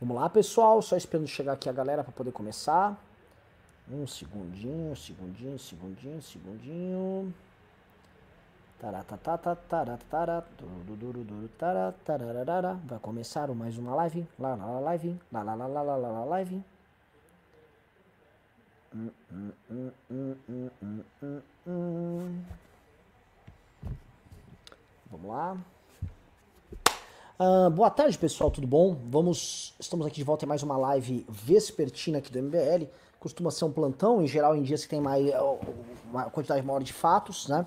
Vamos lá, pessoal. Só esperando chegar aqui a galera para poder começar. Um segundinho, segundinho, segundinho, segundinho. Vai começar mais uma live. Lá, lá, lá, live. Lá, lá, lá, lá, lá, lá, live. Hum, hum, hum, Vamos lá. Uh, boa tarde, pessoal, tudo bom? Vamos, estamos aqui de volta em mais uma live vespertina aqui do MBL. Costuma ser um plantão, em geral, em dias que tem mais, uma quantidade maior de fatos, né?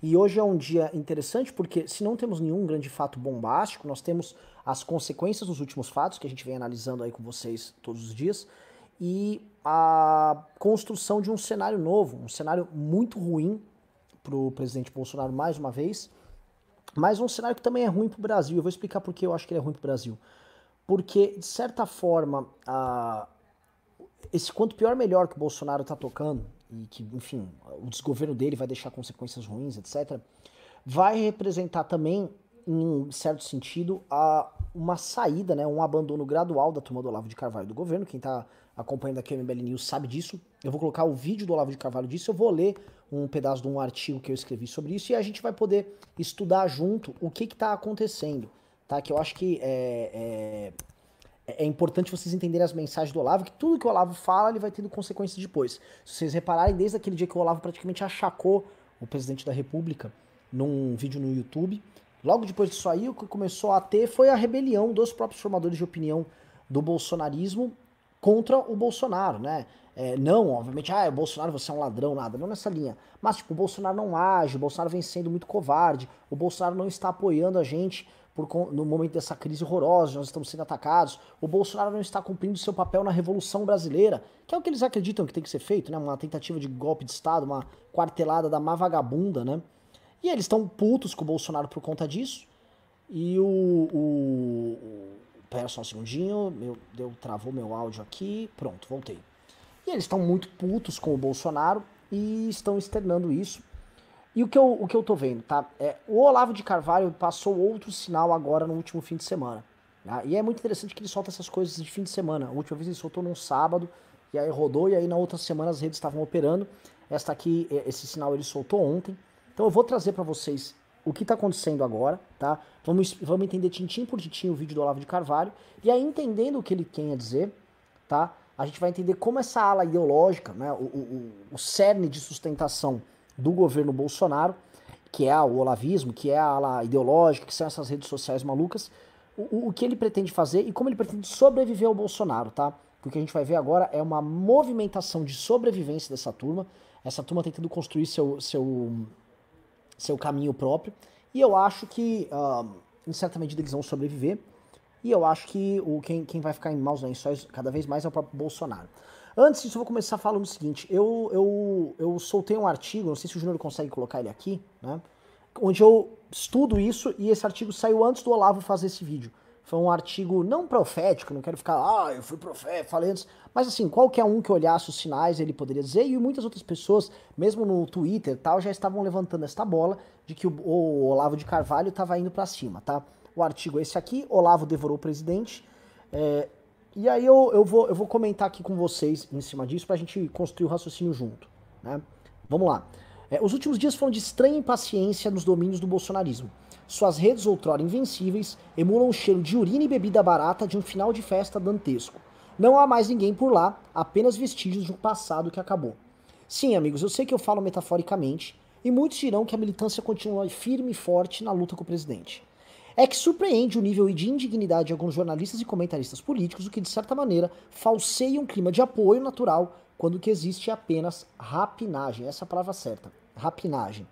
E hoje é um dia interessante porque, se não temos nenhum grande fato bombástico, nós temos as consequências dos últimos fatos que a gente vem analisando aí com vocês todos os dias e a construção de um cenário novo, um cenário muito ruim para o presidente Bolsonaro mais uma vez mas um cenário que também é ruim para o Brasil. Eu vou explicar por que eu acho que ele é ruim para o Brasil. Porque, de certa forma, a, esse quanto pior melhor que o Bolsonaro está tocando, e que, enfim, o desgoverno dele vai deixar consequências ruins, etc., vai representar também, em certo sentido, a, uma saída, né, um abandono gradual da turma do Olavo de Carvalho do governo. Quem está acompanhando aqui o MBL News sabe disso. Eu vou colocar o vídeo do Olavo de Carvalho disso, eu vou ler um pedaço de um artigo que eu escrevi sobre isso e a gente vai poder estudar junto o que está acontecendo, tá? Que eu acho que é, é, é, importante vocês entenderem as mensagens do Olavo, que tudo que o Olavo fala ele vai tendo consequências depois. Se vocês repararem, desde aquele dia que o Olavo praticamente achacou o presidente da República num vídeo no YouTube, logo depois disso aí, o que começou a ter foi a rebelião dos próprios formadores de opinião do bolsonarismo contra o Bolsonaro, né? É, não, obviamente, ah, o Bolsonaro você é um ladrão, nada, não nessa linha. Mas, tipo, o Bolsonaro não age, o Bolsonaro vem sendo muito covarde, o Bolsonaro não está apoiando a gente por, no momento dessa crise horrorosa, nós estamos sendo atacados, o Bolsonaro não está cumprindo seu papel na Revolução Brasileira, que é o que eles acreditam que tem que ser feito, né? Uma tentativa de golpe de Estado, uma quartelada da má vagabunda, né? E eles estão putos com o Bolsonaro por conta disso. E o. o, o pera só um segundinho, meu, deu, travou meu áudio aqui. Pronto, voltei. E eles estão muito putos com o Bolsonaro e estão externando isso. E o que eu, o que eu tô vendo, tá? É, o Olavo de Carvalho passou outro sinal agora no último fim de semana. Tá? E é muito interessante que ele solta essas coisas de fim de semana. A última vez ele soltou num sábado, e aí rodou, e aí na outra semana as redes estavam operando. Esta aqui, é, esse sinal ele soltou ontem. Então eu vou trazer para vocês o que está acontecendo agora, tá? Vamos, vamos entender tintim por tintim o vídeo do Olavo de Carvalho. E aí, entendendo o que ele tem a dizer, tá? A gente vai entender como essa ala ideológica, né, o, o, o cerne de sustentação do governo Bolsonaro, que é o olavismo, que é a ala ideológica, que são essas redes sociais malucas, o, o que ele pretende fazer e como ele pretende sobreviver ao Bolsonaro, tá? Porque o que a gente vai ver agora é uma movimentação de sobrevivência dessa turma, essa turma tentando construir seu, seu, seu caminho próprio, e eu acho que, uh, em certa medida, eles vão sobreviver, e eu acho que o, quem, quem vai ficar em maus lençóis cada vez mais é o próprio Bolsonaro. Antes disso, eu vou começar falando o seguinte: eu, eu, eu soltei um artigo, não sei se o Júnior consegue colocar ele aqui, né? Onde eu estudo isso e esse artigo saiu antes do Olavo fazer esse vídeo. Foi um artigo não profético, não quero ficar, ah, eu fui profeta, falei antes. Mas assim, qualquer um que olhasse os sinais, ele poderia dizer, e muitas outras pessoas, mesmo no Twitter e tal, já estavam levantando esta bola de que o, o Olavo de Carvalho estava indo para cima, tá? O artigo é esse aqui, Olavo devorou o presidente. É, e aí eu, eu, vou, eu vou comentar aqui com vocês em cima disso para a gente construir o raciocínio junto. Né? Vamos lá. É, os últimos dias foram de estranha impaciência nos domínios do bolsonarismo. Suas redes outrora invencíveis emulam o cheiro de urina e bebida barata de um final de festa dantesco. Não há mais ninguém por lá, apenas vestígios de um passado que acabou. Sim, amigos, eu sei que eu falo metaforicamente, e muitos dirão que a militância continua firme e forte na luta com o presidente é que surpreende o nível de indignidade de alguns jornalistas e comentaristas políticos, o que de certa maneira falseia um clima de apoio natural quando que existe apenas rapinagem. Essa é a palavra certa, rapinagem.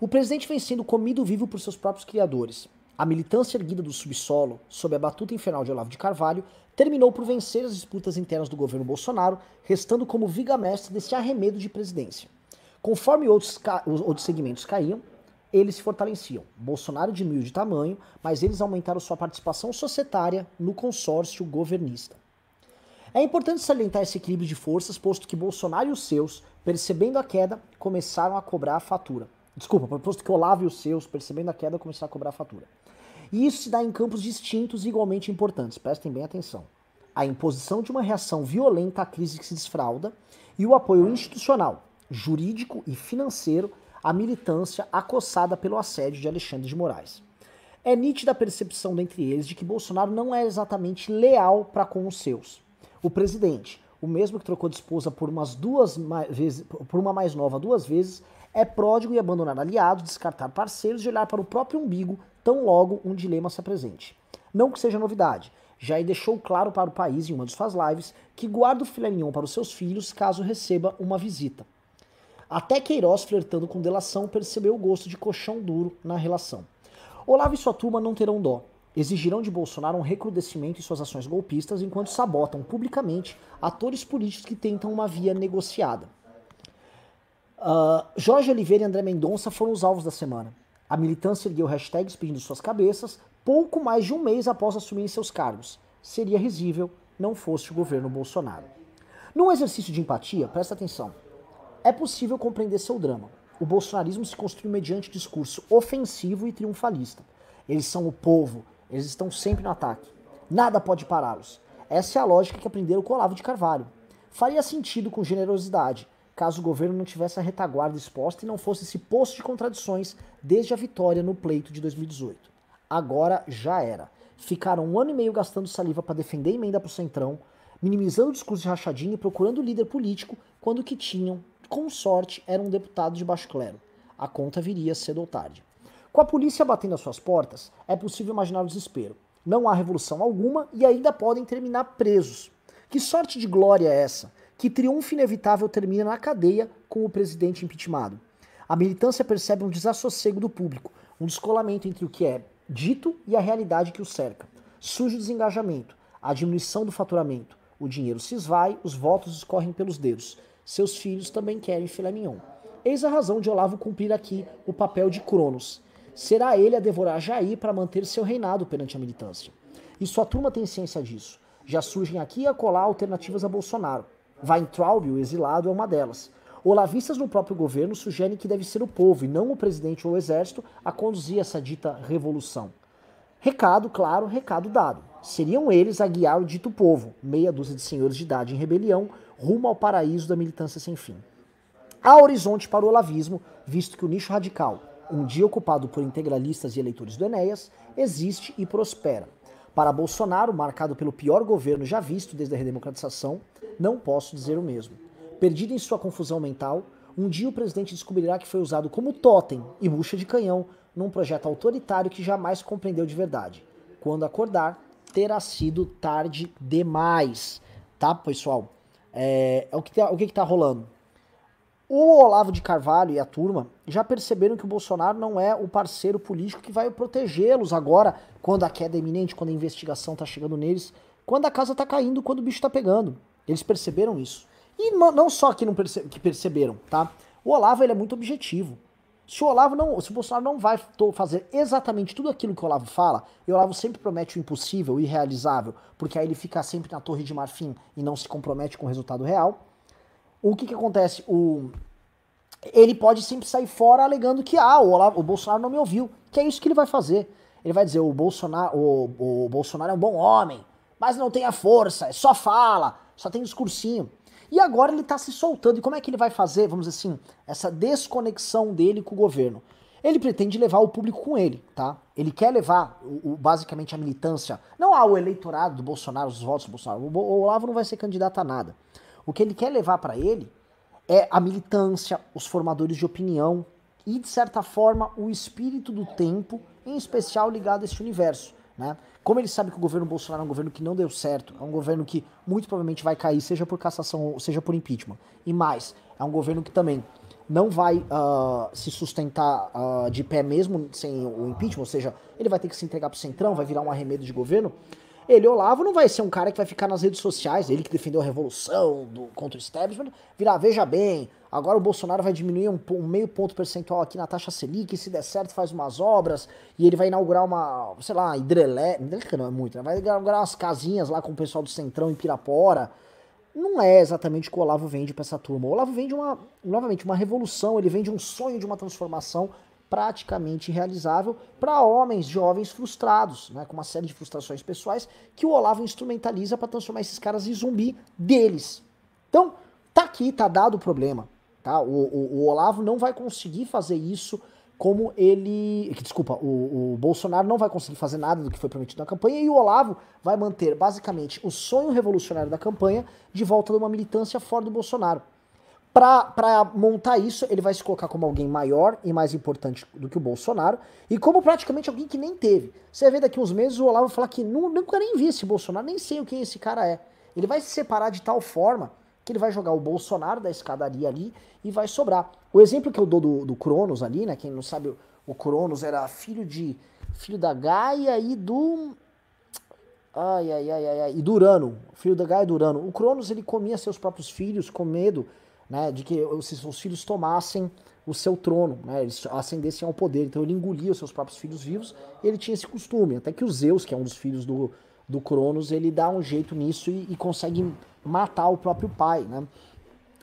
O presidente vem sendo comido vivo por seus próprios criadores. A militância erguida do subsolo, sob a batuta infernal de Olavo de Carvalho, terminou por vencer as disputas internas do governo Bolsonaro, restando como viga-mestre desse arremedo de presidência. Conforme outros, outros segmentos caíam, eles se fortaleciam. Bolsonaro diminuiu de tamanho, mas eles aumentaram sua participação societária no consórcio governista. É importante salientar esse equilíbrio de forças, posto que Bolsonaro e os seus, percebendo a queda, começaram a cobrar a fatura. Desculpa, posto que Olavo e os seus, percebendo a queda, começaram a cobrar a fatura. E isso se dá em campos distintos e igualmente importantes. Prestem bem atenção. A imposição de uma reação violenta à crise que se desfralda e o apoio institucional, jurídico e financeiro à militância acossada pelo assédio de Alexandre de Moraes. É nítida a percepção dentre eles de que Bolsonaro não é exatamente leal para com os seus. O presidente, o mesmo que trocou de esposa por umas duas vezes, por uma mais nova duas vezes, é pródigo e abandonar aliados, descartar parceiros e olhar para o próprio umbigo tão logo um dilema se apresente. Não que seja novidade, Jair deixou claro para o país em uma de suas lives que guarda o filé mignon para os seus filhos caso receba uma visita. Até Queiroz, flertando com delação, percebeu o gosto de colchão duro na relação. Olavo e sua turma não terão dó. Exigirão de Bolsonaro um recrudescimento em suas ações golpistas enquanto sabotam publicamente atores políticos que tentam uma via negociada. Uh, Jorge Oliveira e André Mendonça foram os alvos da semana. A militância ergueu hashtags pedindo suas cabeças pouco mais de um mês após assumirem seus cargos. Seria risível não fosse o governo Bolsonaro. Num exercício de empatia, presta atenção. É possível compreender seu drama o bolsonarismo se construiu mediante discurso ofensivo e triunfalista. Eles são o povo, eles estão sempre no ataque. Nada pode pará-los. Essa é a lógica que aprenderam com Olavo de Carvalho. Faria sentido com generosidade, caso o governo não tivesse a retaguarda exposta e não fosse esse poço de contradições desde a vitória no pleito de 2018. Agora já era. Ficaram um ano e meio gastando saliva para defender emenda pro Centrão, minimizando o discurso de rachadinha e procurando líder político quando o que tinham com sorte, era um deputado de baixo clero. A conta viria cedo ou tarde. Com a polícia batendo às suas portas, é possível imaginar o desespero. Não há revolução alguma e ainda podem terminar presos. Que sorte de glória é essa? Que triunfo inevitável termina na cadeia com o presidente impeachmentado. A militância percebe um desassossego do público, um descolamento entre o que é dito e a realidade que o cerca. Surge o desengajamento, a diminuição do faturamento. O dinheiro se esvai, os votos escorrem pelos dedos seus filhos também querem filé mignon. Eis a razão de Olavo cumprir aqui o papel de Cronos. Será ele a devorar Jair para manter seu reinado perante a militância. E sua turma tem ciência disso. Já surgem aqui e acolá alternativas a Bolsonaro. Weintraub, o exilado, é uma delas. Olavistas no próprio governo sugerem que deve ser o povo e não o presidente ou o exército a conduzir essa dita revolução. Recado, claro, recado dado. Seriam eles a guiar o dito povo, meia dúzia de senhores de idade em rebelião, rumo ao paraíso da militância sem fim. Há horizonte para o olavismo, visto que o nicho radical, um dia ocupado por integralistas e eleitores do Enéas, existe e prospera. Para Bolsonaro, marcado pelo pior governo já visto desde a redemocratização, não posso dizer o mesmo. Perdido em sua confusão mental, um dia o presidente descobrirá que foi usado como totem e bucha de canhão num projeto autoritário que jamais compreendeu de verdade. Quando acordar, terá sido tarde demais. Tá, pessoal? É, é o que, tá, o que, que tá rolando? O Olavo de Carvalho e a turma já perceberam que o Bolsonaro não é o parceiro político que vai protegê-los agora, quando a queda é iminente, quando a investigação tá chegando neles, quando a casa tá caindo, quando o bicho tá pegando. Eles perceberam isso. E não só que, não perce que perceberam, tá? O Olavo ele é muito objetivo. Se o Olavo não, se o Bolsonaro não vai fazer exatamente tudo aquilo que o Olavo fala, e o Olavo sempre promete o impossível, o irrealizável, porque aí ele fica sempre na torre de marfim e não se compromete com o resultado real, o que que acontece? O, ele pode sempre sair fora alegando que ah, o, Olavo, o Bolsonaro não me ouviu, que é isso que ele vai fazer. Ele vai dizer o Bolsonaro, o, o Bolsonaro é um bom homem, mas não tem a força, é só fala, só tem discursinho. E agora ele está se soltando. E como é que ele vai fazer, vamos dizer assim, essa desconexão dele com o governo? Ele pretende levar o público com ele, tá? Ele quer levar, o, o, basicamente, a militância, não ao eleitorado do Bolsonaro, os votos do Bolsonaro. O, o Olavo não vai ser candidato a nada. O que ele quer levar para ele é a militância, os formadores de opinião e, de certa forma, o espírito do tempo, em especial ligado a esse universo. Né? Como ele sabe que o governo Bolsonaro é um governo que não deu certo, é um governo que muito provavelmente vai cair, seja por cassação, seja por impeachment. E mais, é um governo que também não vai uh, se sustentar uh, de pé mesmo sem o impeachment, ou seja, ele vai ter que se entregar pro centrão, vai virar um arremedo de governo. Ele, Olavo, não vai ser um cara que vai ficar nas redes sociais, ele que defendeu a revolução do, contra o establishment, virar, veja bem, Agora o Bolsonaro vai diminuir um, um, meio ponto percentual aqui na taxa Selic, se der certo faz umas obras, e ele vai inaugurar uma, sei lá, hidrelétrica, não é muito, né? vai inaugurar umas casinhas lá com o pessoal do Centrão em Pirapora. Não é exatamente o que o Olavo vende para essa turma. O Olavo vende uma, novamente, uma revolução, ele vende um sonho de uma transformação praticamente irrealizável para homens jovens frustrados, né, com uma série de frustrações pessoais que o Olavo instrumentaliza para transformar esses caras em zumbi deles. Então, tá aqui, tá dado o problema. Tá? O, o, o Olavo não vai conseguir fazer isso como ele. Desculpa, o, o, Bolsonaro não vai conseguir fazer nada do que foi prometido na campanha e o Olavo vai manter basicamente o sonho revolucionário da campanha de volta de uma militância fora do Bolsonaro. Para montar isso, ele vai se colocar como alguém maior e mais importante do que o Bolsonaro, e como praticamente alguém que nem teve. Você ver daqui uns meses o Olavo falar que nunca nem vi esse Bolsonaro, nem sei o que esse cara é. Ele vai se separar de tal forma que ele vai jogar o Bolsonaro da escadaria ali e vai sobrar. O exemplo que eu dou do, do Cronos ali, né? Quem não sabe, o Cronos era filho de. filho da Gaia e do. Ai, ai, ai, ai, ai. E do Urano. Filho da Gaia e do Urano. O Cronos ele comia seus próprios filhos com medo né, de que os seus filhos tomassem o seu trono, né, eles ascendessem ao poder. Então ele engolia os seus próprios filhos vivos e ele tinha esse costume. Até que o Zeus, que é um dos filhos do, do Cronos, ele dá um jeito nisso e, e consegue matar o próprio pai. Né?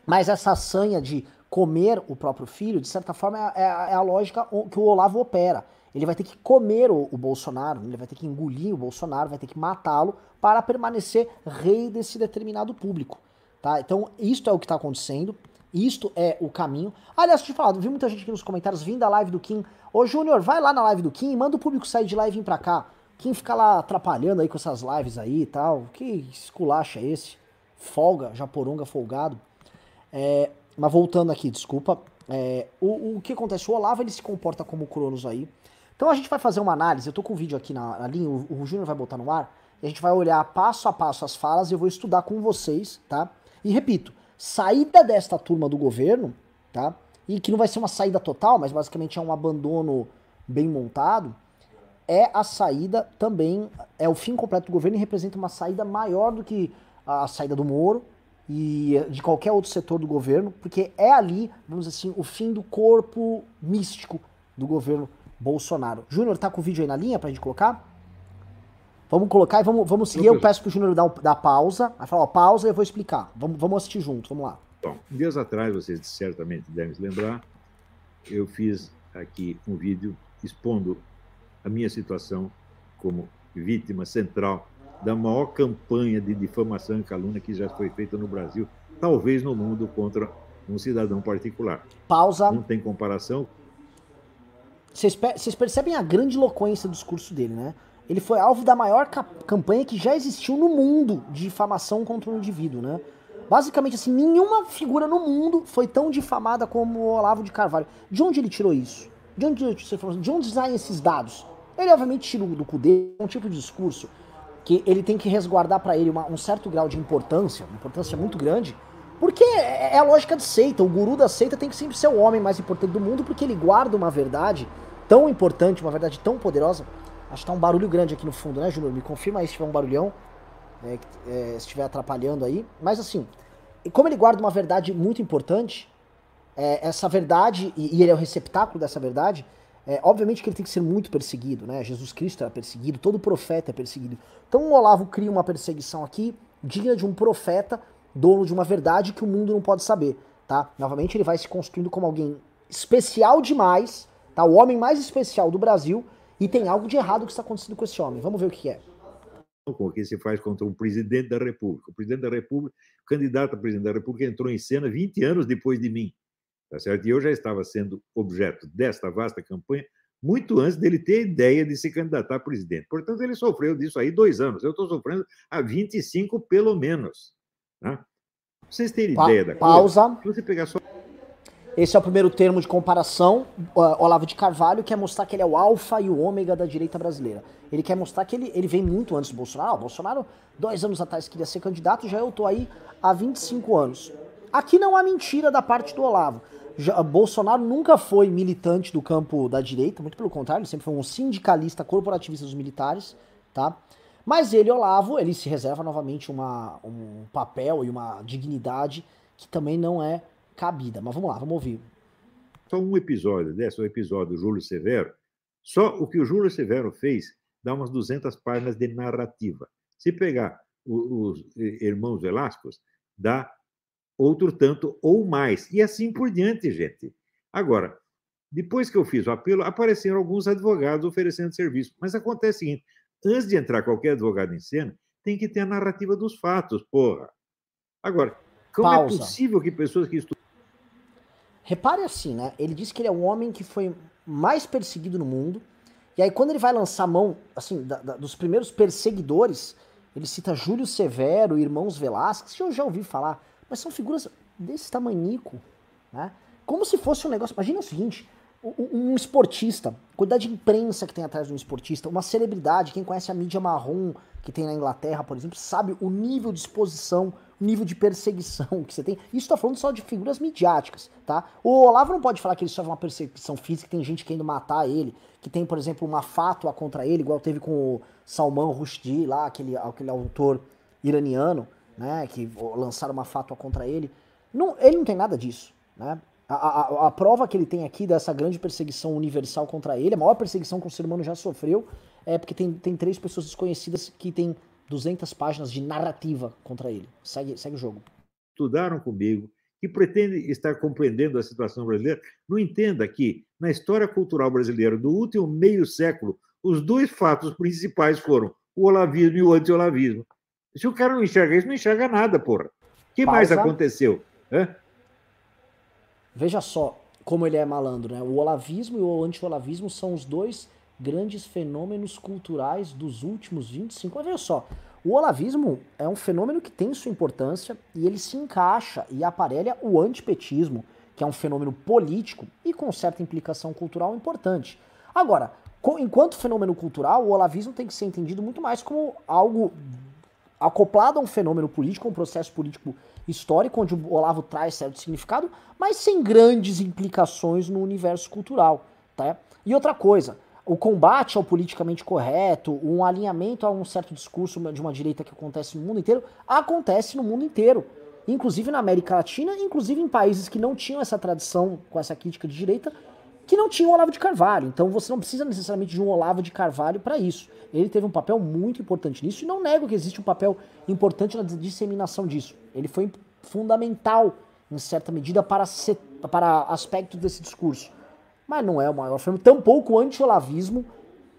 Mas essa sanha de comer o próprio filho, de certa forma, é, é, é a lógica que o Olavo opera. Ele vai ter que comer o, o Bolsonaro, ele vai ter que engolir o Bolsonaro, vai ter que matá-lo para permanecer rei desse determinado público. Tá? Então, isto é o que está acontecendo. Isto é o caminho. Aliás, te falar, vi muita gente aqui nos comentários vindo da live do Kim. Ô, Júnior, vai lá na live do Kim, manda o público sair de lá e vir pra cá. Kim fica lá atrapalhando aí com essas lives aí e tal. Que esculacha é esse? Folga, japoronga folgado. É, mas voltando aqui, desculpa. É, o, o que acontece? O Olavo ele se comporta como o Cronos aí. Então a gente vai fazer uma análise. Eu tô com um vídeo aqui na, na linha, o, o Júnior vai botar no ar. E a gente vai olhar passo a passo as falas e eu vou estudar com vocês, tá? E repito, saída desta turma do governo, tá? E que não vai ser uma saída total, mas basicamente é um abandono bem montado, é a saída também, é o fim completo do governo e representa uma saída maior do que a saída do Moro e de qualquer outro setor do governo, porque é ali, vamos dizer assim, o fim do corpo místico do governo Bolsonaro. Júnior, tá com o vídeo aí na linha pra gente colocar? Vamos colocar e vamos, vamos seguir. Eu peço pro Júnior dar, dar pausa. Aí fala, ó, pausa e eu vou explicar. Vamos, vamos assistir junto, vamos lá. Bom, dias atrás, vocês certamente devem se lembrar, eu fiz aqui um vídeo expondo a minha situação como vítima central da maior campanha de difamação e calúnia que já foi feita no Brasil, talvez no mundo, contra um cidadão particular. Pausa. Não tem comparação. Vocês, percebem a grande eloquência do discurso dele, né? Ele foi alvo da maior campanha que já existiu no mundo de difamação contra um indivíduo, né? Basicamente, assim, nenhuma figura no mundo foi tão difamada como o Olavo de Carvalho. De onde ele tirou isso? De onde, de onde saem esses dados? Ele, obviamente, tirou do cu dele um tipo de discurso que ele tem que resguardar para ele uma, um certo grau de importância, uma importância muito grande, porque é, é a lógica de seita. O guru da seita tem que sempre ser o homem mais importante do mundo, porque ele guarda uma verdade tão importante, uma verdade tão poderosa, Acho que tá um barulho grande aqui no fundo, né, Júnior? Me confirma aí se tiver um barulhão, é, é, se estiver atrapalhando aí. Mas assim, como ele guarda uma verdade muito importante, é, essa verdade, e, e, ele é o receptáculo dessa verdade, é, obviamente que ele tem que ser muito perseguido, né? Jesus Cristo era perseguido, todo profeta é perseguido. Então o Olavo cria uma perseguição aqui digna de um profeta, dono de uma verdade que o mundo não pode saber, tá? Novamente ele vai se construindo como alguém especial demais, tá? O homem mais especial do Brasil, e tem algo de errado que está acontecendo com esse homem. Vamos ver o que é. Com o que se faz contra um presidente da República. O presidente da República, o candidato a presidente da República, entrou em cena 20 anos depois de mim. Tá certo? E eu já estava sendo objeto desta vasta campanha muito antes dele ter a ideia de se candidatar a presidente. Portanto, ele sofreu disso aí dois anos. Eu estou sofrendo há 25 pelo menos. Né? Vocês terem pa ideia da pausa. coisa? Se você pegar só esse é o primeiro termo de comparação. Olavo de Carvalho quer mostrar que ele é o alfa e o ômega da direita brasileira. Ele quer mostrar que ele, ele vem muito antes do Bolsonaro. O Bolsonaro, dois anos atrás, queria ser candidato, já eu tô aí há 25 anos. Aqui não há mentira da parte do Olavo. Já, Bolsonaro nunca foi militante do campo da direita, muito pelo contrário, ele sempre foi um sindicalista corporativista dos militares, tá? Mas ele, Olavo, ele se reserva novamente uma, um papel e uma dignidade que também não é cabida. Mas vamos lá, vamos ouvir. Só um episódio desse, o episódio do Júlio Severo. Só o que o Júlio Severo fez dá umas 200 páginas de narrativa. Se pegar os irmãos Velascos, dá outro tanto ou mais. E assim por diante, gente. Agora, Depois que eu fiz o apelo, apareceram alguns advogados oferecendo serviço. Mas acontece o seguinte: antes de entrar qualquer advogado em cena, tem que ter a narrativa dos fatos, porra. Agora, como é Pausa. é possível que pessoas que estudam. Repare assim, né? Ele disse que ele é o homem que foi mais perseguido no mundo. E aí, quando ele vai lançar mão, assim, da, da, dos primeiros perseguidores, ele cita Júlio Severo, Irmãos Velasquez, que eu já ouvi falar, mas são figuras desse tamanico, né? Como se fosse um negócio. Imagina o seguinte: um esportista, quantidade de imprensa que tem atrás de um esportista, uma celebridade, quem conhece a mídia marrom que tem na Inglaterra, por exemplo, sabe o nível de exposição, nível de perseguição que você tem. Isso tá falando só de figuras midiáticas, tá? O Olavo não pode falar que ele sofre uma perseguição física, que tem gente querendo matar ele, que tem, por exemplo, uma fátua contra ele, igual teve com o Salman Rushdie lá, aquele, aquele autor iraniano, né, que lançaram uma fátua contra ele. Não, ele não tem nada disso, né? A, a, a, prova que ele tem aqui dessa grande perseguição universal contra ele, a maior perseguição que o ser humano já sofreu, é porque tem, tem três pessoas desconhecidas que têm 200 páginas de narrativa contra ele. Segue, segue o jogo. Estudaram comigo, que pretende estar compreendendo a situação brasileira, não entenda que, na história cultural brasileira do último meio século, os dois fatos principais foram o olavismo e o anti-olavismo. Se o cara não enxerga isso, não enxerga nada, porra. O que Pausa. mais aconteceu? Hã? Veja só como ele é malandro, né? O olavismo e o anti-olavismo são os dois grandes fenômenos culturais dos últimos 25 anos. Veja só, o olavismo é um fenômeno que tem sua importância e ele se encaixa e aparelha o antipetismo, que é um fenômeno político e com certa implicação cultural importante. Agora, enquanto fenômeno cultural, o olavismo tem que ser entendido muito mais como algo acoplado a um fenômeno político, um processo político histórico, onde o Olavo traz certo significado, mas sem grandes implicações no universo cultural. Tá? E outra coisa, o combate ao politicamente correto, um alinhamento a um certo discurso de uma direita que acontece no mundo inteiro, acontece no mundo inteiro. Inclusive na América Latina, inclusive em países que não tinham essa tradição com essa crítica de direita, que não tinham Olavo de Carvalho. Então você não precisa necessariamente de um Olavo de Carvalho para isso. Ele teve um papel muito importante nisso e não nego que existe um papel importante na disseminação disso. Ele foi fundamental, em certa medida, para, para aspectos desse discurso. Mas não é o maior fenômeno. Tampouco o anti-olavismo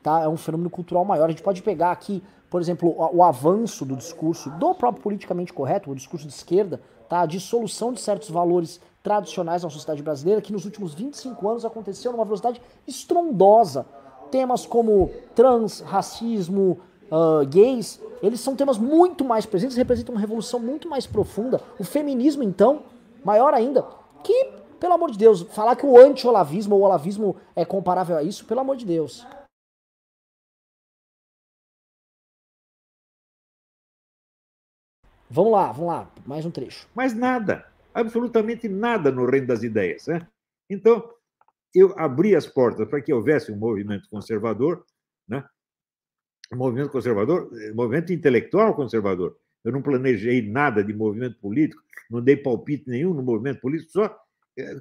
tá? é um fenômeno cultural maior. A gente pode pegar aqui, por exemplo, o, o avanço do discurso do próprio politicamente correto, o discurso de esquerda, tá? a dissolução de certos valores tradicionais na sociedade brasileira, que nos últimos 25 anos aconteceu numa velocidade estrondosa. Temas como trans, racismo, uh, gays, eles são temas muito mais presentes, representam uma revolução muito mais profunda. O feminismo, então, maior ainda, que, pelo amor de Deus, falar que o anti-olavismo ou o olavismo é comparável a isso, pelo amor de Deus. Vamos lá, vamos lá, mais um trecho. Mais nada, absolutamente nada no reino das ideias. Né? Então, eu abri as portas para que houvesse um movimento conservador, né? movimento conservador, eh, movimento intelectual conservador. Eu não planejei nada de movimento político, não dei palpite nenhum no movimento político, só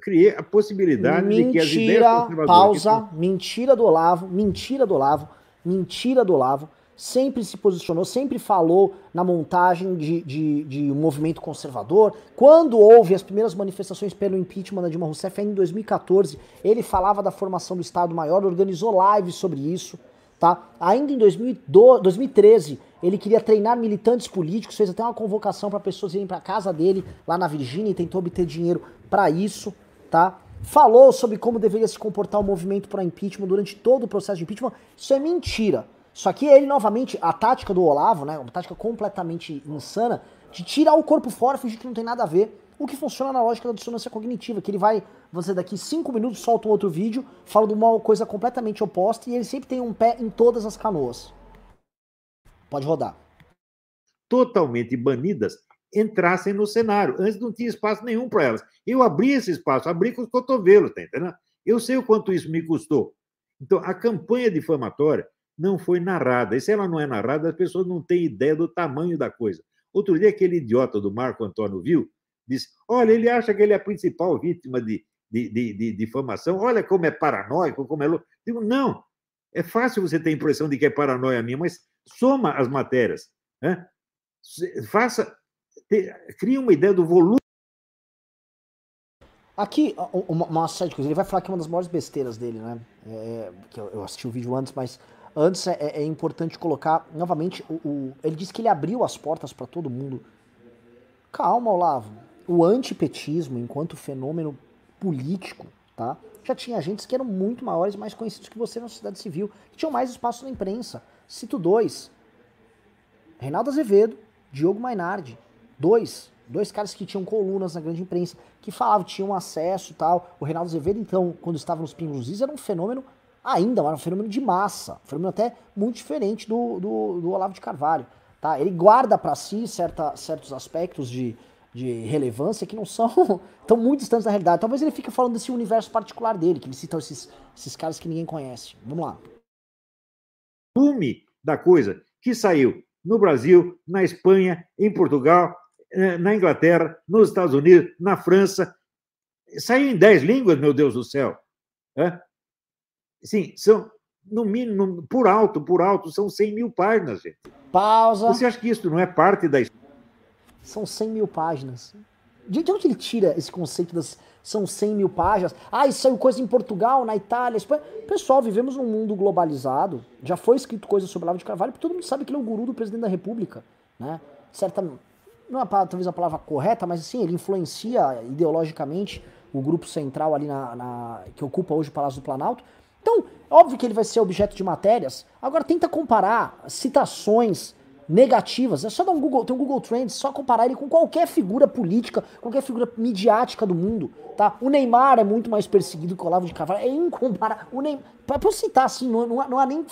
criei a possibilidade mentira, de que as ideias conservadoras... Pausa, mentira do Olavo, mentira do Olavo, mentira do Olavo. Sempre se posicionou, sempre falou na montagem de, de, de um movimento conservador. Quando houve as primeiras manifestações pelo impeachment da Dilma Rousseff, em 2014, ele falava da formação do Estado Maior, organizou lives sobre isso. Tá? Ainda em 2012, 2013, ele queria treinar militantes políticos, fez até uma convocação para pessoas irem para casa dele lá na Virgínia e tentou obter dinheiro para isso, tá? Falou sobre como deveria se comportar o movimento para impeachment durante todo o processo de impeachment. Isso é mentira. Só que ele novamente, a tática do Olavo, né, uma tática completamente insana de tirar o corpo fora, fingir que não tem nada a ver o que funciona na lógica da dissonância cognitiva, que ele vai, você daqui cinco minutos solta um outro vídeo, fala de uma coisa completamente oposta e ele sempre tem um pé em todas as canoas. Pode rodar. Totalmente banidas entrassem no cenário. Antes não tinha espaço nenhum para elas. Eu abri esse espaço, abri com os cotovelos, tá entendendo? Eu sei o quanto isso me custou. Então, a campanha difamatória não foi narrada. E se ela não é narrada, as pessoas não têm ideia do tamanho da coisa. Outro dia, aquele idiota do Marco Antônio viu diz: olha, ele acha que ele é a principal vítima de, de, de, de difamação, olha como é paranoico, como é louco. Digo, não, é fácil você ter a impressão de que é paranoia minha, mas soma as matérias. Né? Faça, te, cria uma ideia do volume. Aqui, uma, uma série de coisas. Ele vai falar que é uma das maiores besteiras dele, né? É, que eu, eu, assisti o vídeo antes, mas antes é, é importante colocar novamente. O, o, ele disse que ele abriu as portas para todo mundo. Calma, Olavo. O antipetismo, enquanto fenômeno político, tá? Já tinha agentes que eram muito maiores mais conhecidos que você na sociedade civil, que tinham mais espaço na imprensa. Cito dois: Reinaldo Azevedo, Diogo Mainardi. Dois. Dois caras que tinham colunas na grande imprensa, que falavam, tinham acesso e tal. O Reinaldo Azevedo, então, quando estava nos Pingos era um fenômeno ainda, era um fenômeno de massa. Um fenômeno até muito diferente do, do, do Olavo de Carvalho. Tá? Ele guarda para si certa, certos aspectos de, de relevância que não são tão muito distantes da realidade. Talvez ele fique falando desse universo particular dele, que ele cita esses, esses caras que ninguém conhece. Vamos lá. Fume da coisa que saiu no Brasil, na Espanha, em Portugal, eh, na Inglaterra, nos Estados Unidos, na França. Saiu em dez línguas, meu Deus do céu. É? Sim, são, no mínimo, por alto, por alto, são 100 mil páginas, gente. Pausa. Você acha que isso não é parte da São 100 mil páginas. De onde ele tira esse conceito das são 100 mil páginas? Ah, isso saiu coisa em Portugal, na Itália. Pessoal, vivemos num mundo globalizado. Já foi escrito coisa sobre Lavo de Carvalho, porque todo mundo sabe que ele é o guru do presidente da República. Né? Certa, não é talvez a palavra correta, mas assim, ele influencia ideologicamente o grupo central ali na, na, que ocupa hoje o Palácio do Planalto. Então, óbvio que ele vai ser objeto de matérias. Agora tenta comparar citações negativas. É só dar um Google, tem um Google Trends, só comparar ele com qualquer figura política, qualquer figura midiática do mundo, tá? O Neymar é muito mais perseguido que o Olavo de Carvalho. É incomparável. O Neymar, pra eu citar assim, não, não, há, não há nem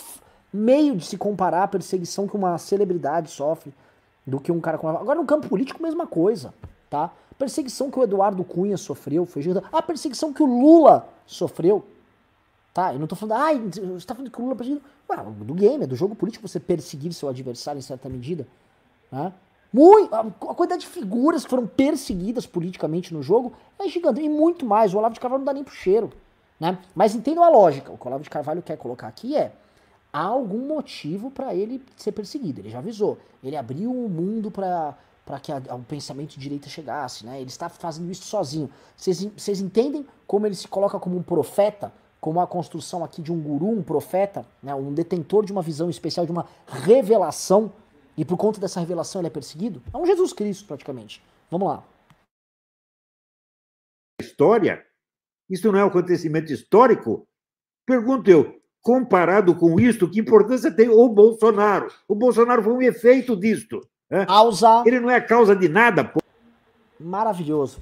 meio de se comparar a perseguição que uma celebridade sofre do que um cara com. Agora, no campo político, mesma coisa, tá? Perseguição que o Eduardo Cunha sofreu foi a perseguição que o Lula sofreu. Tá? Eu não tô falando, ah, você tá falando que o Lula é perseguido. Ué, do game, é do jogo político você perseguir seu adversário em certa medida. Né? Muito, a quantidade de figuras que foram perseguidas politicamente no jogo é gigante. E muito mais. O Olavo de Carvalho não dá nem pro cheiro. Né? Mas entendam a lógica. O que o Olavo de Carvalho quer colocar aqui é há algum motivo para ele ser perseguido. Ele já avisou. Ele abriu o mundo para para que o pensamento de direita chegasse, né? Ele está fazendo isso sozinho. Vocês entendem como ele se coloca como um profeta, como a construção aqui de um guru, um profeta, né? um detentor de uma visão especial, de uma revelação, e por conta dessa revelação ele é perseguido? É um Jesus Cristo, praticamente. Vamos lá. História? Isso não é um acontecimento histórico? Pergunto eu, comparado com isto, que importância tem o Bolsonaro? O Bolsonaro foi um efeito disto. Né? Causa. Ele não é causa de nada, pô. Maravilhoso.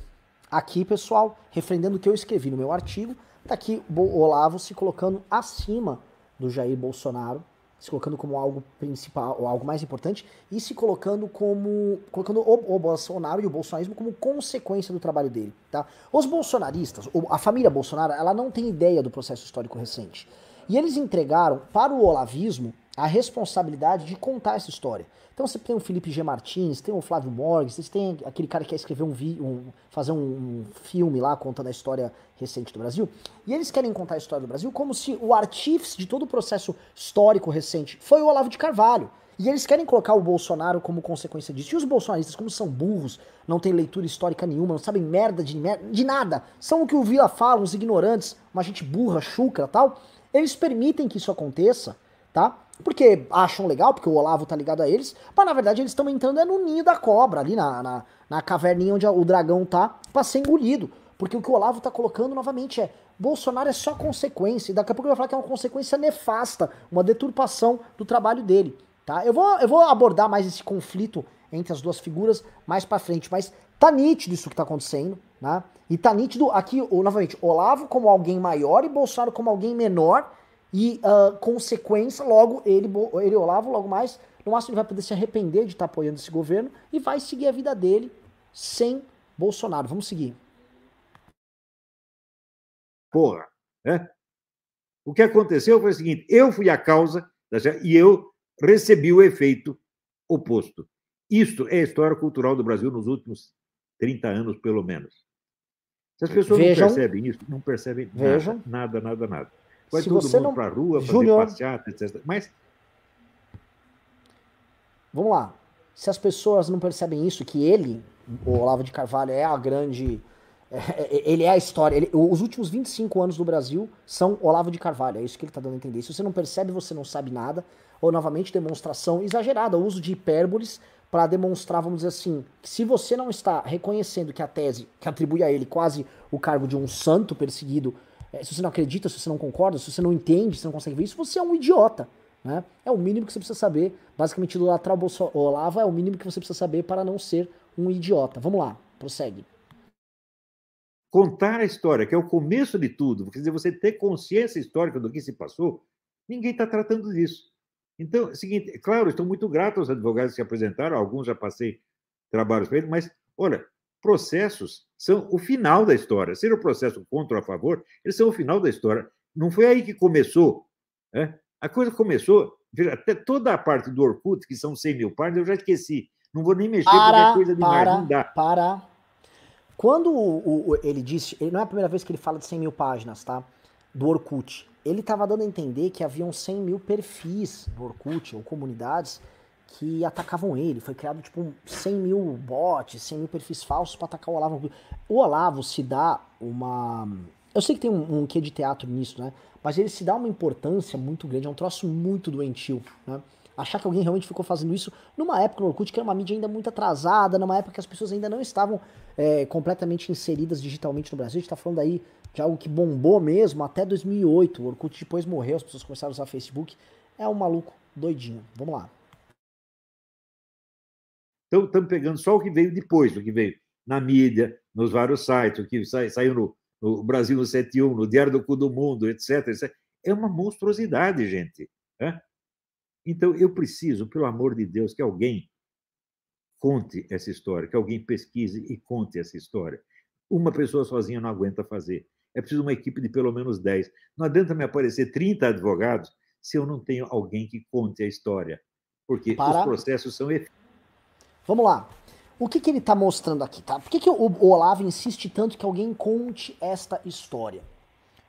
Aqui, pessoal, referendando o que eu escrevi no meu artigo, tá aqui o Olavo se colocando acima do Jair Bolsonaro, se colocando como algo principal, ou algo mais importante, e se colocando como. colocando o, o Bolsonaro e o bolsonarismo como consequência do trabalho dele. Tá? Os bolsonaristas, a família Bolsonaro, ela não tem ideia do processo histórico recente. E eles entregaram para o olavismo a responsabilidade de contar essa história. Então você tem o Felipe G. Martins, tem o Flávio Morgan, vocês têm aquele cara que quer escrever um, vi, um fazer um, filme lá contando a história recente do Brasil. E eles querem contar a história do Brasil como se o artífice de todo o processo histórico recente foi o Olavo de Carvalho. E eles querem colocar o Bolsonaro como consequência disso. E os bolsonaristas, como são burros, não têm leitura histórica nenhuma, não sabem merda de, de nada, são o que o Vila fala, uns ignorantes, uma gente burra, chucra tal eles permitem que isso aconteça, tá? Porque acham legal, porque o Olavo tá ligado a eles, mas na verdade eles estão entrando é no ninho da cobra, ali na, na, na caverninha onde o dragão tá, pra ser engolido. Porque o que o Olavo tá colocando novamente é Bolsonaro é só consequência, e daqui a pouco ele vai falar que é uma consequência nefasta, uma deturpação do trabalho dele. Tá? Eu, vou, eu vou abordar mais esse conflito entre as duas figuras mais para frente, mas tá nítido isso que tá acontecendo. Né? E tá nítido aqui, novamente, Olavo como alguém maior e Bolsonaro como alguém menor. E uh, consequência, logo ele, ele Olavo, logo mais, no máximo ele vai poder se arrepender de estar tá apoiando esse governo e vai seguir a vida dele sem Bolsonaro. Vamos seguir. Porra, né? O que aconteceu foi o seguinte: eu fui a causa e eu recebi o efeito oposto. Isto é a história cultural do Brasil nos últimos 30 anos, pelo menos. Se as pessoas Vejam, não percebem isso, não percebem Vejam, nada, nada, nada, nada. Vai todo mundo não... para a rua, fazer Junior, passeata, etc. Mas. Vamos lá. Se as pessoas não percebem isso, que ele, o Olavo de Carvalho, é a grande. é, é, ele é a história. Ele, os últimos 25 anos do Brasil são Olavo de Carvalho. É isso que ele está dando a entender. Se você não percebe, você não sabe nada. Ou, novamente, demonstração exagerada, uso de hipérboles para demonstrar, vamos dizer assim, que se você não está reconhecendo que a tese que atribui a ele quase o cargo de um santo perseguido, é, se você não acredita, se você não concorda, se você não entende, se você não consegue ver isso, você é um idiota. Né? É o mínimo que você precisa saber. Basicamente, idolatrar o Olavo é o mínimo que você precisa saber para não ser um idiota. Vamos lá, prossegue. Contar a história, que é o começo de tudo, quer dizer, você ter consciência histórica do que se passou, ninguém está tratando disso. Então, é seguinte, é claro, estou muito grato aos advogados que se apresentaram, alguns já passei trabalhos para eles, mas, olha, processos são o final da história. Seja o processo contra ou a favor, eles são o final da história. Não foi aí que começou. Né? A coisa começou, veja, até toda a parte do Orkut, que são 100 mil páginas, eu já esqueci. Não vou nem mexer para, porque é coisa demais, para, não dá. Para. Quando o, o, ele disse, ele, não é a primeira vez que ele fala de 100 mil páginas, tá? Do Orkut. Ele estava dando a entender que haviam 100 mil perfis do Orkut, ou comunidades, que atacavam ele. Foi criado tipo 100 mil bots, 100 mil perfis falsos para atacar o Olavo. O Olavo se dá uma. Eu sei que tem um, um quê de teatro nisso, né? Mas ele se dá uma importância muito grande, é um troço muito doentio, né? Achar que alguém realmente ficou fazendo isso numa época no Orkut que era uma mídia ainda muito atrasada, numa época que as pessoas ainda não estavam é, completamente inseridas digitalmente no Brasil. A gente tá falando aí de algo que bombou mesmo até 2008. O Orkut depois morreu, as pessoas começaram a usar Facebook. É um maluco doidinho. Vamos lá. Então, estamos pegando só o que veio depois, o que veio na mídia, nos vários sites, o que saiu no, no Brasil no 71, no Diário do Cu do Mundo, etc, etc. É uma monstruosidade, gente. Né? Então, eu preciso, pelo amor de Deus, que alguém conte essa história, que alguém pesquise e conte essa história. Uma pessoa sozinha não aguenta fazer. É preciso uma equipe de pelo menos 10. Não adianta me aparecer 30 advogados se eu não tenho alguém que conte a história. Porque Para. os processos são Vamos lá. O que, que ele está mostrando aqui, tá? Por que, que o, o Olavo insiste tanto que alguém conte esta história?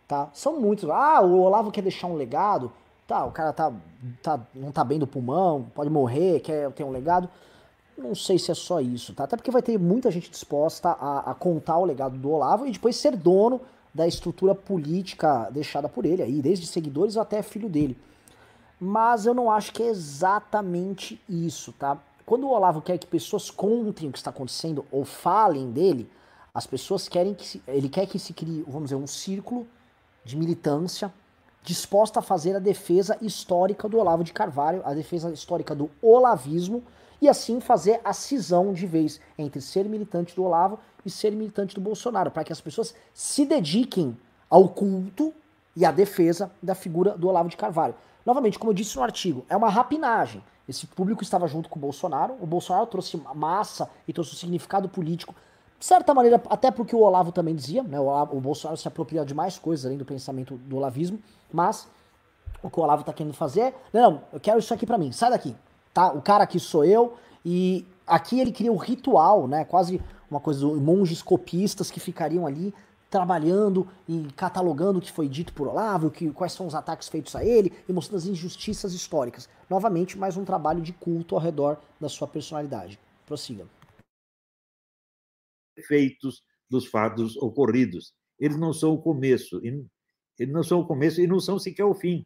Tá? São muitos. Ah, o Olavo quer deixar um legado. Tá, o cara tá, tá, não tá bem do pulmão, pode morrer, quer ter um legado. Não sei se é só isso, tá? Até porque vai ter muita gente disposta a, a contar o legado do Olavo e depois ser dono da estrutura política deixada por ele aí, desde seguidores até filho dele. Mas eu não acho que é exatamente isso, tá? Quando o Olavo quer que pessoas contem o que está acontecendo ou falem dele, as pessoas querem que se, ele quer que se crie, vamos dizer, um círculo de militância disposta a fazer a defesa histórica do Olavo de Carvalho, a defesa histórica do olavismo e assim fazer a cisão de vez entre ser militante do Olavo e ser militante do Bolsonaro, para que as pessoas se dediquem ao culto e à defesa da figura do Olavo de Carvalho. Novamente, como eu disse no artigo, é uma rapinagem. Esse público estava junto com o Bolsonaro. O Bolsonaro trouxe massa e trouxe o significado político. De certa maneira, até porque o Olavo também dizia, né? O, Olavo, o Bolsonaro se apropria de mais coisas além do pensamento do olavismo. Mas o que o Olavo está querendo fazer é: não, eu quero isso aqui para mim, sai daqui. Tá? O cara aqui sou eu. E aqui ele cria um ritual, né? Quase uma coisa de monges copistas que ficariam ali trabalhando e catalogando o que foi dito por Olavo, que, quais são os ataques feitos a ele e mostrando as injustiças históricas. Novamente, mais um trabalho de culto ao redor da sua personalidade. Prossiga. Efeitos dos fatos ocorridos. Eles não são o começo, eles não são o começo e não são sequer o fim.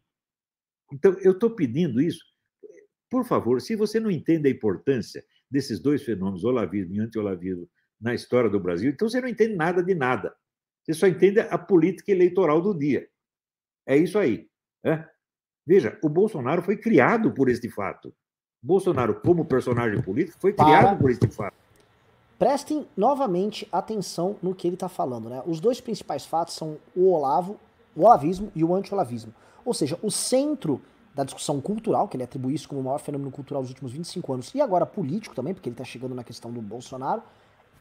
Então, eu estou pedindo isso. Por favor, se você não entende a importância desses dois fenômenos, olavismo e anti-olavismo, na história do Brasil, então você não entende nada de nada. Você só entende a política eleitoral do dia. É isso aí. Né? Veja, o Bolsonaro foi criado por este fato. Bolsonaro, como personagem político, foi criado Para. por este fato. Prestem novamente atenção no que ele está falando. Né? Os dois principais fatos são o Olavo, o olavismo e o anti-olavismo. Ou seja, o centro da discussão cultural, que ele atribui isso como o maior fenômeno cultural dos últimos 25 anos, e agora político também, porque ele está chegando na questão do Bolsonaro,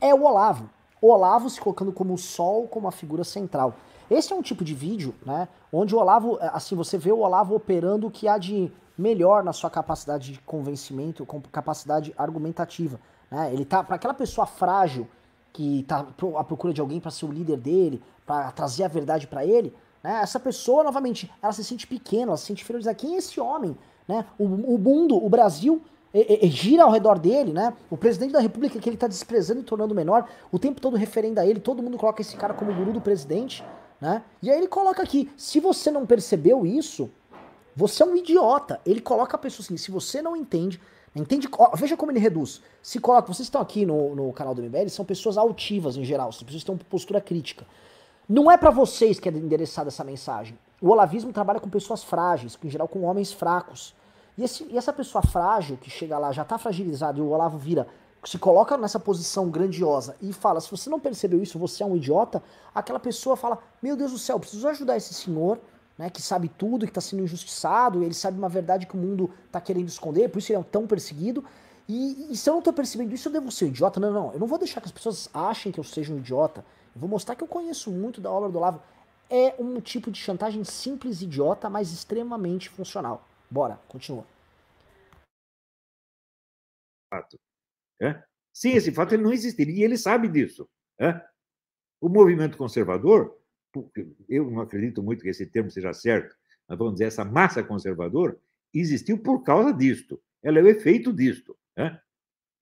é o Olavo. Olavo se colocando como o sol, como a figura central. Esse é um tipo de vídeo, né, onde o Olavo, é, assim, você vê o Olavo operando o que há de melhor na sua capacidade de convencimento, capacidade argumentativa. Né? Ele tá para aquela pessoa frágil que tá à procura de alguém para ser o líder dele, para trazer a verdade para ele, né? Essa pessoa, novamente, ela se sente pequena, ela se sente inferior. Quem é esse homem? Né? O, o mundo, o Brasil, e, e, gira ao redor dele, né? O presidente da república que ele está desprezando e tornando menor, o tempo todo referenda a ele, todo mundo coloca esse cara como guru do presidente, né? E aí ele coloca aqui, se você não percebeu isso, você é um idiota. Ele coloca a pessoa assim, se você não entende, entende, ó, veja como ele reduz. Se coloca, vocês estão aqui no, no canal do MBL, são pessoas altivas em geral, são pessoas que têm uma postura crítica. Não é para vocês que é endereçada essa mensagem. O olavismo trabalha com pessoas frágeis, em geral com homens fracos. E, esse, e essa pessoa frágil que chega lá, já está fragilizada, e o Olavo vira, se coloca nessa posição grandiosa e fala: se você não percebeu isso, você é um idiota. Aquela pessoa fala: meu Deus do céu, preciso ajudar esse senhor, né, que sabe tudo, que está sendo injustiçado, ele sabe uma verdade que o mundo está querendo esconder, por isso ele é tão perseguido. E, e se eu não estou percebendo isso, eu devo ser um idiota? Não, não, eu não vou deixar que as pessoas achem que eu seja um idiota. Eu vou mostrar que eu conheço muito da obra do Olavo. É um tipo de chantagem simples, idiota, mas extremamente funcional. Bora, continua. Fato. É? Sim, esse fato ele não existiria e ele sabe disso. É? O movimento conservador, eu não acredito muito que esse termo seja certo, mas vamos dizer, essa massa conservadora existiu por causa disto. Ela é o efeito disto. É?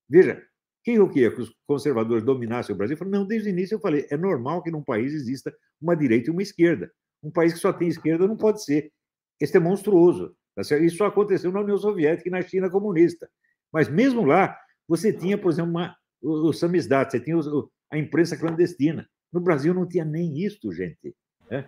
Veja, quem eu queria que os conservadores dominassem o Brasil? Eu falei, não, desde o início eu falei, é normal que num país exista uma direita e uma esquerda. Um país que só tem esquerda não pode ser. Esse é monstruoso. Tá Isso aconteceu na União Soviética e na China comunista. Mas mesmo lá, você tinha, por exemplo, uma, o, o samizdat, você tinha o, a imprensa clandestina. No Brasil não tinha nem isso, gente. É?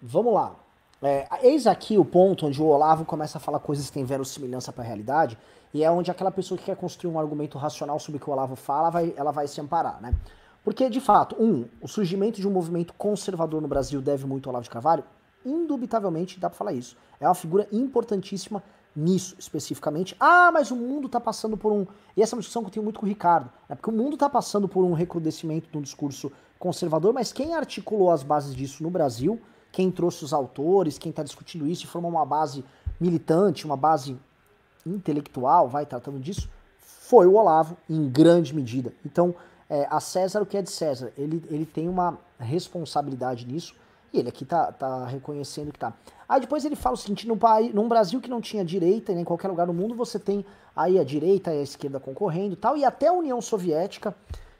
Vamos lá. É, eis aqui o ponto onde o Olavo começa a falar coisas que têm verossimilhança para a realidade, e é onde aquela pessoa que quer construir um argumento racional sobre o que o Olavo fala, vai, ela vai se amparar, né? Porque, de fato, um, o surgimento de um movimento conservador no Brasil deve muito ao Olavo de Carvalho, indubitavelmente dá para falar isso. É uma figura importantíssima nisso especificamente. Ah, mas o mundo está passando por um. E essa é uma discussão que eu tenho muito com o Ricardo. Né? Porque o mundo está passando por um recrudescimento de um discurso conservador, mas quem articulou as bases disso no Brasil, quem trouxe os autores, quem está discutindo isso e formou uma base militante, uma base intelectual, vai tratando disso, foi o Olavo, em grande medida. Então, é, a César o que é de César, ele, ele tem uma responsabilidade nisso. E ele aqui tá, tá reconhecendo que tá. Aí depois ele fala o seguinte: num, país, num Brasil que não tinha direita, nem em qualquer lugar do mundo, você tem aí a direita e a esquerda concorrendo e tal, e até a União Soviética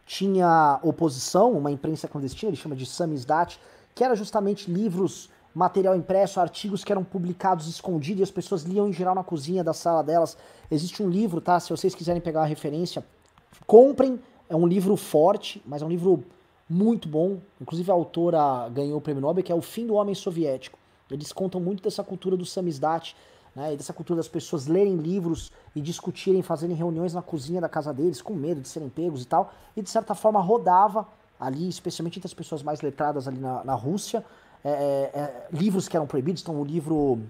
tinha oposição, uma imprensa clandestina, ele chama de samizdat, que era justamente livros, material impresso, artigos que eram publicados escondidos e as pessoas liam em geral na cozinha da sala delas. Existe um livro, tá? Se vocês quiserem pegar a referência, comprem. É um livro forte, mas é um livro muito bom. Inclusive a autora ganhou o prêmio Nobel, que é O Fim do Homem Soviético. Eles contam muito dessa cultura do samizdat, né, e dessa cultura das pessoas lerem livros e discutirem, fazerem reuniões na cozinha da casa deles, com medo de serem pegos e tal. E de certa forma rodava ali, especialmente entre as pessoas mais letradas ali na, na Rússia, é, é, é livros que eram proibidos. Então o livro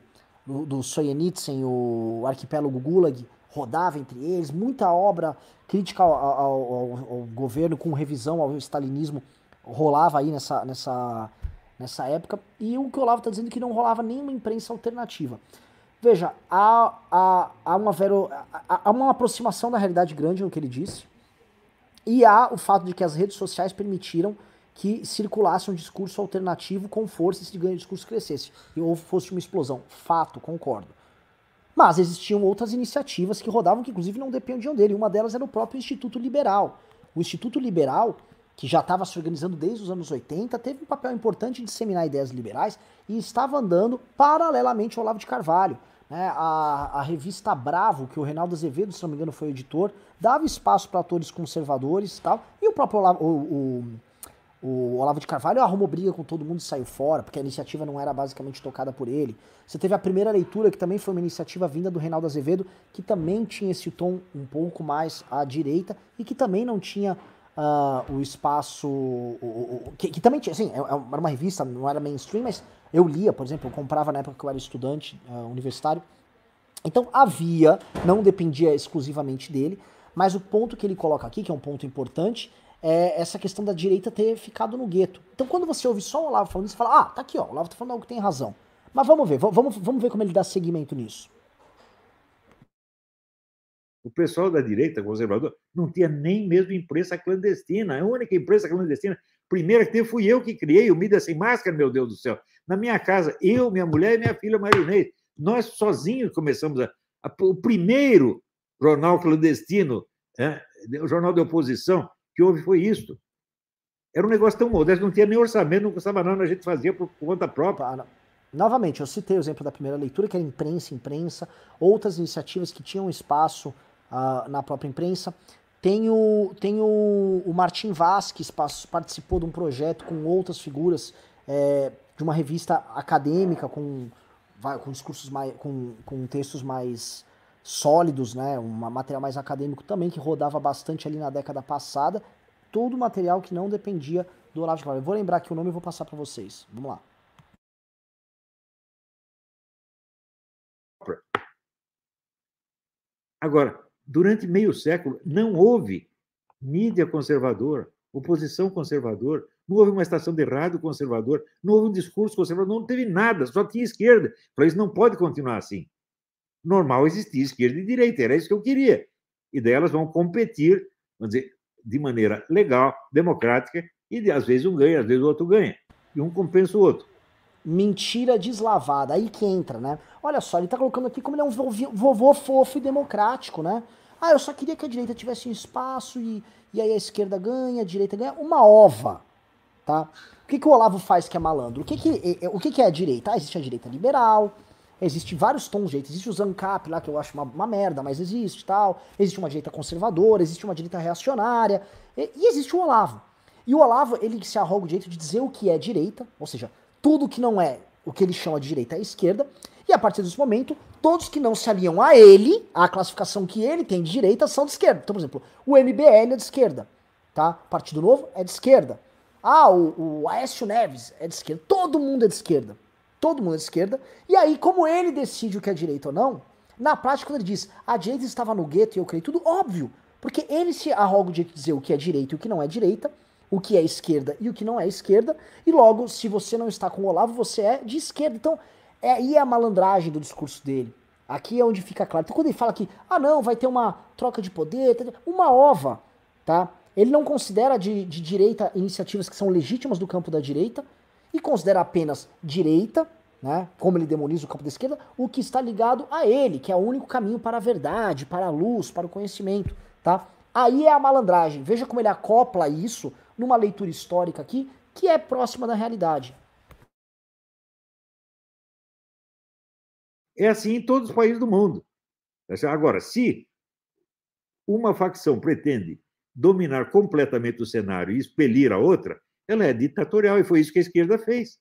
do, do Soyenitsyn, o Arquipélago Gulag, rodava entre eles, muita obra crítica ao, ao, ao, governo com revisão ao stalinismo rolava aí nessa, nessa, nessa época, e o que o Olavo está dizendo é que não rolava nenhuma imprensa alternativa. Veja, há, há, há, uma, vero, há, há uma aproximação da realidade grande no que ele disse, e há o fato de que as redes sociais permitiram que circulasse um discurso alternativo com força e esse discurso crescesse, ou fosse uma explosão. Fato, concordo. Mas existiam outras iniciativas que rodavam que inclusive não dependiam dele. Uma delas era o próprio Instituto Liberal. O Instituto Liberal, que já estava se organizando desde os anos 80, teve um papel importante em disseminar ideias liberais e estava andando paralelamente ao Olavo de Carvalho. Né? A, a revista Bravo, que o Reinaldo Azevedo, se não me engano, foi editor, dava espaço para atores conservadores e tal. E o próprio Olavo, o, o o Olavo de Carvalho arrumou briga com todo mundo e saiu fora, porque a iniciativa não era basicamente tocada por ele. Você teve a primeira leitura, que também foi uma iniciativa vinda do Reinaldo Azevedo, que também tinha esse tom um pouco mais à direita e que também não tinha uh, o espaço. O, o, que, que, também tinha, assim, é, é era uma revista, não era mainstream, mas eu lia, por exemplo, eu comprava na época que eu era estudante uh, universitário. Então havia, não dependia exclusivamente dele, mas o ponto que ele coloca aqui, que é um ponto importante, é essa questão da direita ter ficado no gueto. Então quando você ouve só o Olavo falando isso, você fala, ah, tá aqui, ó, o Olavo tá falando algo que tem razão. Mas vamos ver, vamos, vamos ver como ele dá seguimento nisso. O pessoal da direita conservadora não tinha nem mesmo imprensa clandestina. A única imprensa clandestina, primeira que teve, fui eu que criei o Mídia Sem Máscara, meu Deus do céu. Na minha casa, eu, minha mulher e minha filha Marinês. Nós sozinhos começamos a, a, o primeiro jornal clandestino, é, o jornal de oposição, que houve foi isso. Era um negócio tão modesto, não tinha nem orçamento, não custava nada, a gente fazia por conta própria. Novamente, eu citei o exemplo da primeira leitura, que era imprensa, imprensa, outras iniciativas que tinham espaço uh, na própria imprensa. Tem o, tem o, o Martim Vasques, participou de um projeto com outras figuras é, de uma revista acadêmica com, com discursos mais. Com, com textos mais sólidos, né? Um material mais acadêmico também, que rodava bastante ali na década passada. Todo material que não dependia do Olavo de Carvalho. Vou lembrar aqui o nome e vou passar para vocês. Vamos lá. Agora, durante meio século, não houve mídia conservadora, oposição conservadora, não houve uma estação de rádio conservador, não houve um discurso conservador, não teve nada, só tinha esquerda. Para isso não pode continuar assim. Normal existir esquerda e direita, era isso que eu queria. E daí elas vão competir, vamos dizer, de maneira legal, democrática, e às vezes um ganha, às vezes o outro ganha. E um compensa o outro. Mentira deslavada, aí que entra, né? Olha só, ele tá colocando aqui como ele é um vovô fofo e democrático, né? Ah, eu só queria que a direita tivesse um espaço e, e aí a esquerda ganha, a direita ganha. Uma ova, tá? O que, que o Olavo faz que é malandro? O que, que, o que, que é a direita? Ah, existe a direita liberal, existe vários tons de direita. Existe o Zancap lá, que eu acho uma, uma merda, mas existe tal. Existe uma direita conservadora, existe uma direita reacionária. E, e existe o Olavo. E o Olavo, ele se arroga o direito de dizer o que é direita, ou seja, tudo que não é o que ele chama de direita é esquerda, e a partir desse momento, todos que não se aliam a ele, a classificação que ele tem de direita, são de esquerda. Então, por exemplo, o MBL é de esquerda, tá? Partido Novo é de esquerda. Ah, o, o Aécio Neves é de esquerda. Todo mundo é de esquerda. Todo mundo é de esquerda. E aí, como ele decide o que é direita ou não, na prática, quando ele diz a direita estava no gueto e eu creio tudo, óbvio. Porque ele se arroga o direito de dizer o que é direita e o que não é direita, o que é esquerda e o que não é esquerda, e logo, se você não está com o Olavo, você é de esquerda. Então, é, aí é a malandragem do discurso dele. Aqui é onde fica claro. Então, quando ele fala que, ah, não, vai ter uma troca de poder, uma ova, tá? Ele não considera de, de direita iniciativas que são legítimas do campo da direita e considera apenas direita, né, como ele demoniza o campo da esquerda, o que está ligado a ele, que é o único caminho para a verdade, para a luz, para o conhecimento, tá? Aí é a malandragem. Veja como ele acopla isso numa leitura histórica aqui que é próxima da realidade. É assim em todos os países do mundo. Agora, se uma facção pretende dominar completamente o cenário e expelir a outra, ela é ditatorial, e foi isso que a esquerda fez.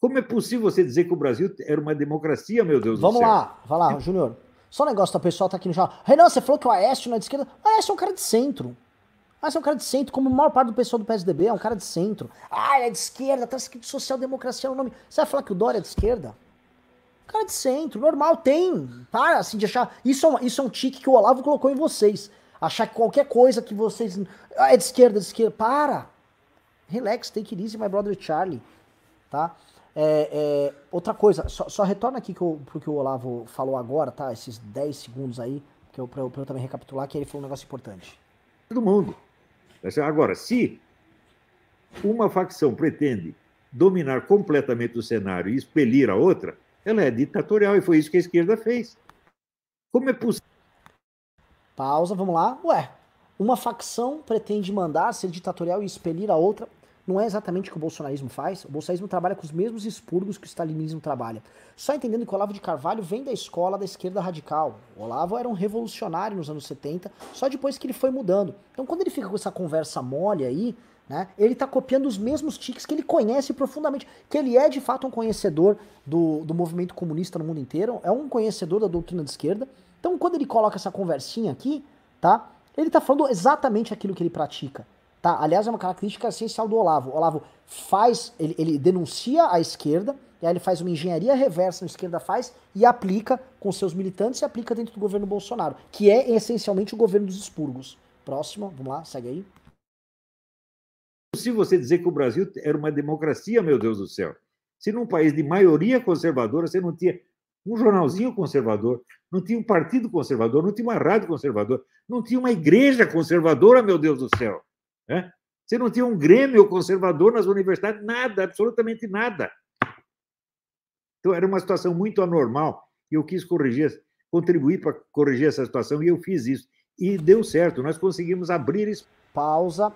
Como é possível você dizer que o Brasil era uma democracia, meu Deus Vamos do céu? Vamos lá, vai lá, Júnior. Só um negócio, o pessoal tá aqui no jornal. Renan, você falou que o Aécio não é de esquerda. O Aécio é um cara de centro. Ah, você é um cara de centro, como a maior parte do pessoal do PSDB é um cara de centro. Ah, ele é de esquerda, tá escrito social-democracia no nome. Você vai falar que o Dória é de esquerda? Cara de centro, normal, tem. Para, assim, de achar. Isso é, um, isso é um tique que o Olavo colocou em vocês. Achar que qualquer coisa que vocês. Ah, é de esquerda, de esquerda. Para! Relax, take it easy, my brother Charlie. Tá? É, é, outra coisa, só, só, retorna aqui que o, pro que o Olavo falou agora, tá? Esses 10 segundos aí, que eu, pra, eu, pra eu também recapitular, que ele falou um negócio importante. Todo mundo. Agora, se uma facção pretende dominar completamente o cenário e expelir a outra, ela é ditatorial e foi isso que a esquerda fez. Como é possível? Pausa, vamos lá. Ué, uma facção pretende mandar ser ditatorial e expelir a outra. Não é exatamente o que o bolsonarismo faz. O bolsonarismo trabalha com os mesmos expurgos que o stalinismo trabalha. Só entendendo que o Olavo de Carvalho vem da escola da esquerda radical. O Olavo era um revolucionário nos anos 70, só depois que ele foi mudando. Então quando ele fica com essa conversa mole aí, né, ele está copiando os mesmos tiques que ele conhece profundamente. Que ele é de fato um conhecedor do, do movimento comunista no mundo inteiro, é um conhecedor da doutrina de esquerda. Então quando ele coloca essa conversinha aqui, tá? Ele está falando exatamente aquilo que ele pratica. Tá? Aliás, é uma característica essencial do Olavo. O Olavo faz, ele, ele denuncia a esquerda, e aí ele faz uma engenharia reversa na esquerda faz e aplica com seus militantes e aplica dentro do governo Bolsonaro, que é essencialmente o governo dos expurgos. Próximo, vamos lá, segue aí. Se você dizer que o Brasil era uma democracia, meu Deus do céu, se num país de maioria conservadora você não tinha um jornalzinho conservador, não tinha um partido conservador, não tinha uma rádio conservadora, não tinha uma igreja conservadora, meu Deus do céu. Né? Você não tinha um grêmio conservador nas universidades, nada, absolutamente nada. Então era uma situação muito anormal e eu quis corrigir contribuir para corrigir essa situação e eu fiz isso. E deu certo, nós conseguimos abrir isso. Pausa.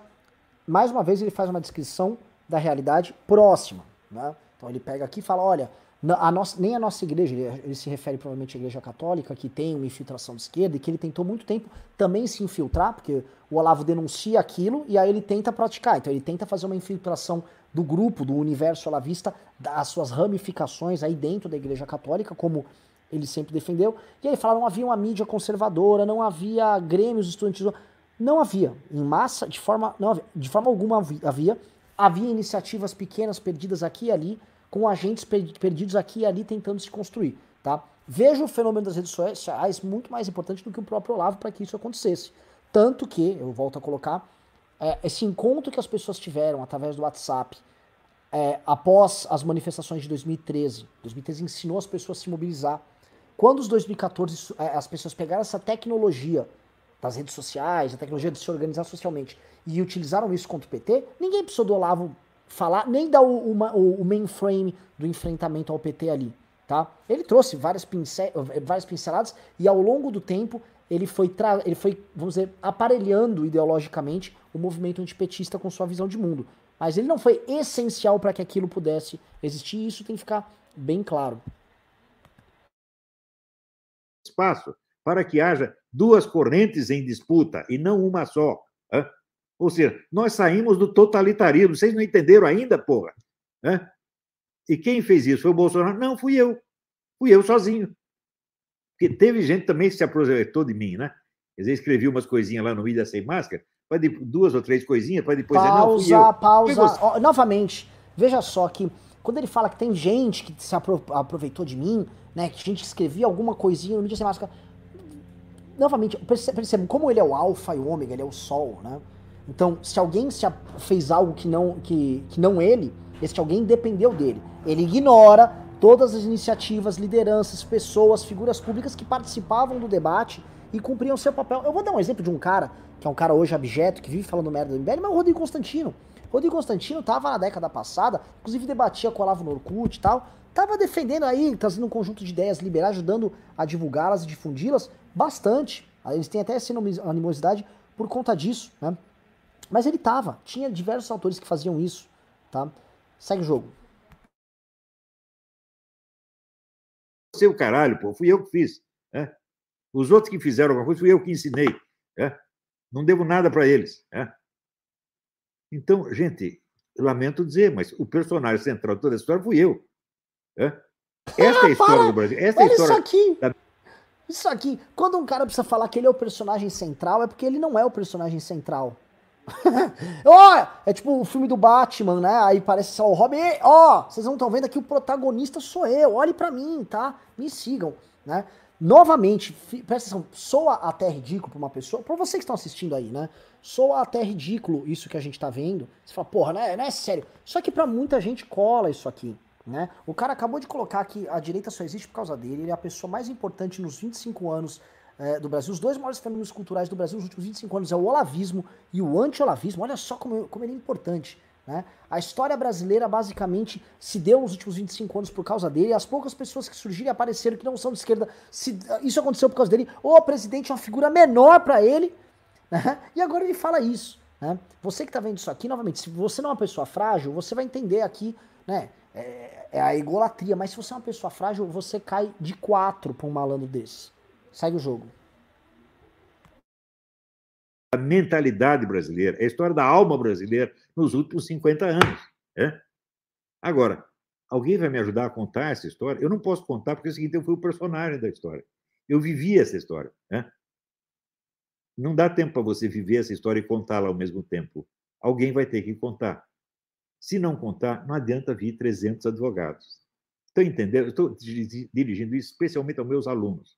Mais uma vez ele faz uma descrição da realidade próxima. Né? Então ele pega aqui e fala: olha, a nossa, nem a nossa igreja, ele, se refere provavelmente à igreja católica, que tem uma infiltração de esquerda e que ele tentou muito tempo também se infiltrar, porque o Olavo denuncia aquilo e aí ele tenta praticar. Então ele tenta fazer uma infiltração do grupo, do universo olavista, das suas ramificações aí dentro da igreja católica, como ele sempre defendeu. E aí ele fala: não havia uma mídia conservadora, não havia grêmios estudantis. Não havia, em massa, de forma, não havia, de forma alguma havia. Havia iniciativas pequenas perdidas aqui e ali com agentes perdidos aqui e ali tentando se construir, tá? Vejo o fenômeno das redes sociais muito mais importante do que o próprio Olavo para que isso acontecesse. Tanto que, eu volto a colocar, é, esse encontro que as pessoas tiveram através do WhatsApp é, após as manifestações de 2013, 2013 ensinou as pessoas a se mobilizar. Quando os 2014 é, as pessoas pegaram essa tecnologia das redes sociais, a tecnologia de se organizar socialmente, e utilizaram isso contra o PT, ninguém precisou do Olavo falar, nem dar o, o, o mainframe do enfrentamento ao PT ali, tá? Ele trouxe várias, pincel, várias pinceladas e ao longo do tempo ele foi, ele foi, vamos dizer, aparelhando ideologicamente o movimento antipetista com sua visão de mundo. Mas ele não foi essencial para que aquilo pudesse existir e isso tem que ficar bem claro. Espaço para que haja duas correntes em disputa e não uma só. Ou seja, nós saímos do totalitarismo. Vocês não entenderam ainda, porra? Né? E quem fez isso? Foi o Bolsonaro? Não, fui eu. Fui eu sozinho. Porque teve gente também que se aproveitou de mim, né? Quer dizer, escrevi umas coisinhas lá no Ida Sem Máscara, duas ou três coisinhas, para depois pausa, dizer, não, Pausa, pausa. novamente, veja só que quando ele fala que tem gente que se aproveitou de mim, né? Que gente escrevia alguma coisinha no Mídia Sem Máscara. Novamente, percebam como ele é o alfa e o ômega, ele é o sol, né? Então, se alguém se fez algo que não, que, que não ele, esse alguém dependeu dele. Ele ignora todas as iniciativas, lideranças, pessoas, figuras públicas que participavam do debate e cumpriam seu papel. Eu vou dar um exemplo de um cara, que é um cara hoje abjeto, que vive falando merda do MBL, mas é o Rodrigo Constantino. Rodrigo Constantino estava na década passada, inclusive debatia com o Olavo Norcute e tal, estava defendendo aí, trazendo um conjunto de ideias liberais, ajudando a divulgá-las e difundi-las bastante. Eles têm até essa animosidade por conta disso, né? Mas ele tava. Tinha diversos autores que faziam isso, tá? Segue o jogo. Seu caralho, pô, fui eu que fiz. Né? Os outros que fizeram alguma coisa, fui eu que ensinei. Né? Não devo nada para eles. Né? Então, gente, lamento dizer, mas o personagem central de toda a história fui eu. Né? Esta é a história para. do Brasil. Esta Olha é a história isso aqui. Da... Isso aqui, quando um cara precisa falar que ele é o personagem central, é porque ele não é o personagem central. oh, é tipo o filme do Batman, né? Aí parece só o Robin. Ó, oh, vocês não estão vendo aqui, o protagonista sou eu. Olhe para mim, tá? Me sigam, né? Novamente, presta atenção, soa até ridículo pra uma pessoa, pra você que estão assistindo aí, né? Soa até ridículo isso que a gente tá vendo. Você fala, porra, não é, não é sério. Só que pra muita gente cola isso aqui, né? O cara acabou de colocar que a direita só existe por causa dele, ele é a pessoa mais importante nos 25 anos é, do Brasil. Os dois maiores fenômenos culturais do Brasil nos últimos 25 anos é o olavismo e o anti-olavismo. Olha só como, como ele é importante. Né? A história brasileira basicamente se deu nos últimos 25 anos por causa dele. As poucas pessoas que surgiram e apareceram que não são de esquerda, se, isso aconteceu por causa dele. O presidente é uma figura menor para ele. Né? E agora ele fala isso. Né? Você que está vendo isso aqui, novamente, se você não é uma pessoa frágil, você vai entender aqui, né? É, é a egolatria. Mas se você é uma pessoa frágil, você cai de quatro para um malandro desse. Segue o jogo. A mentalidade brasileira, a história da alma brasileira nos últimos 50 anos. É? Agora, alguém vai me ajudar a contar essa história? Eu não posso contar porque é o seguinte, eu fui o personagem da história. Eu vivi essa história. É? Não dá tempo para você viver essa história e contá-la ao mesmo tempo. Alguém vai ter que contar. Se não contar, não adianta vir 300 advogados. Estão entendendo? Estou dirigindo isso especialmente aos meus alunos.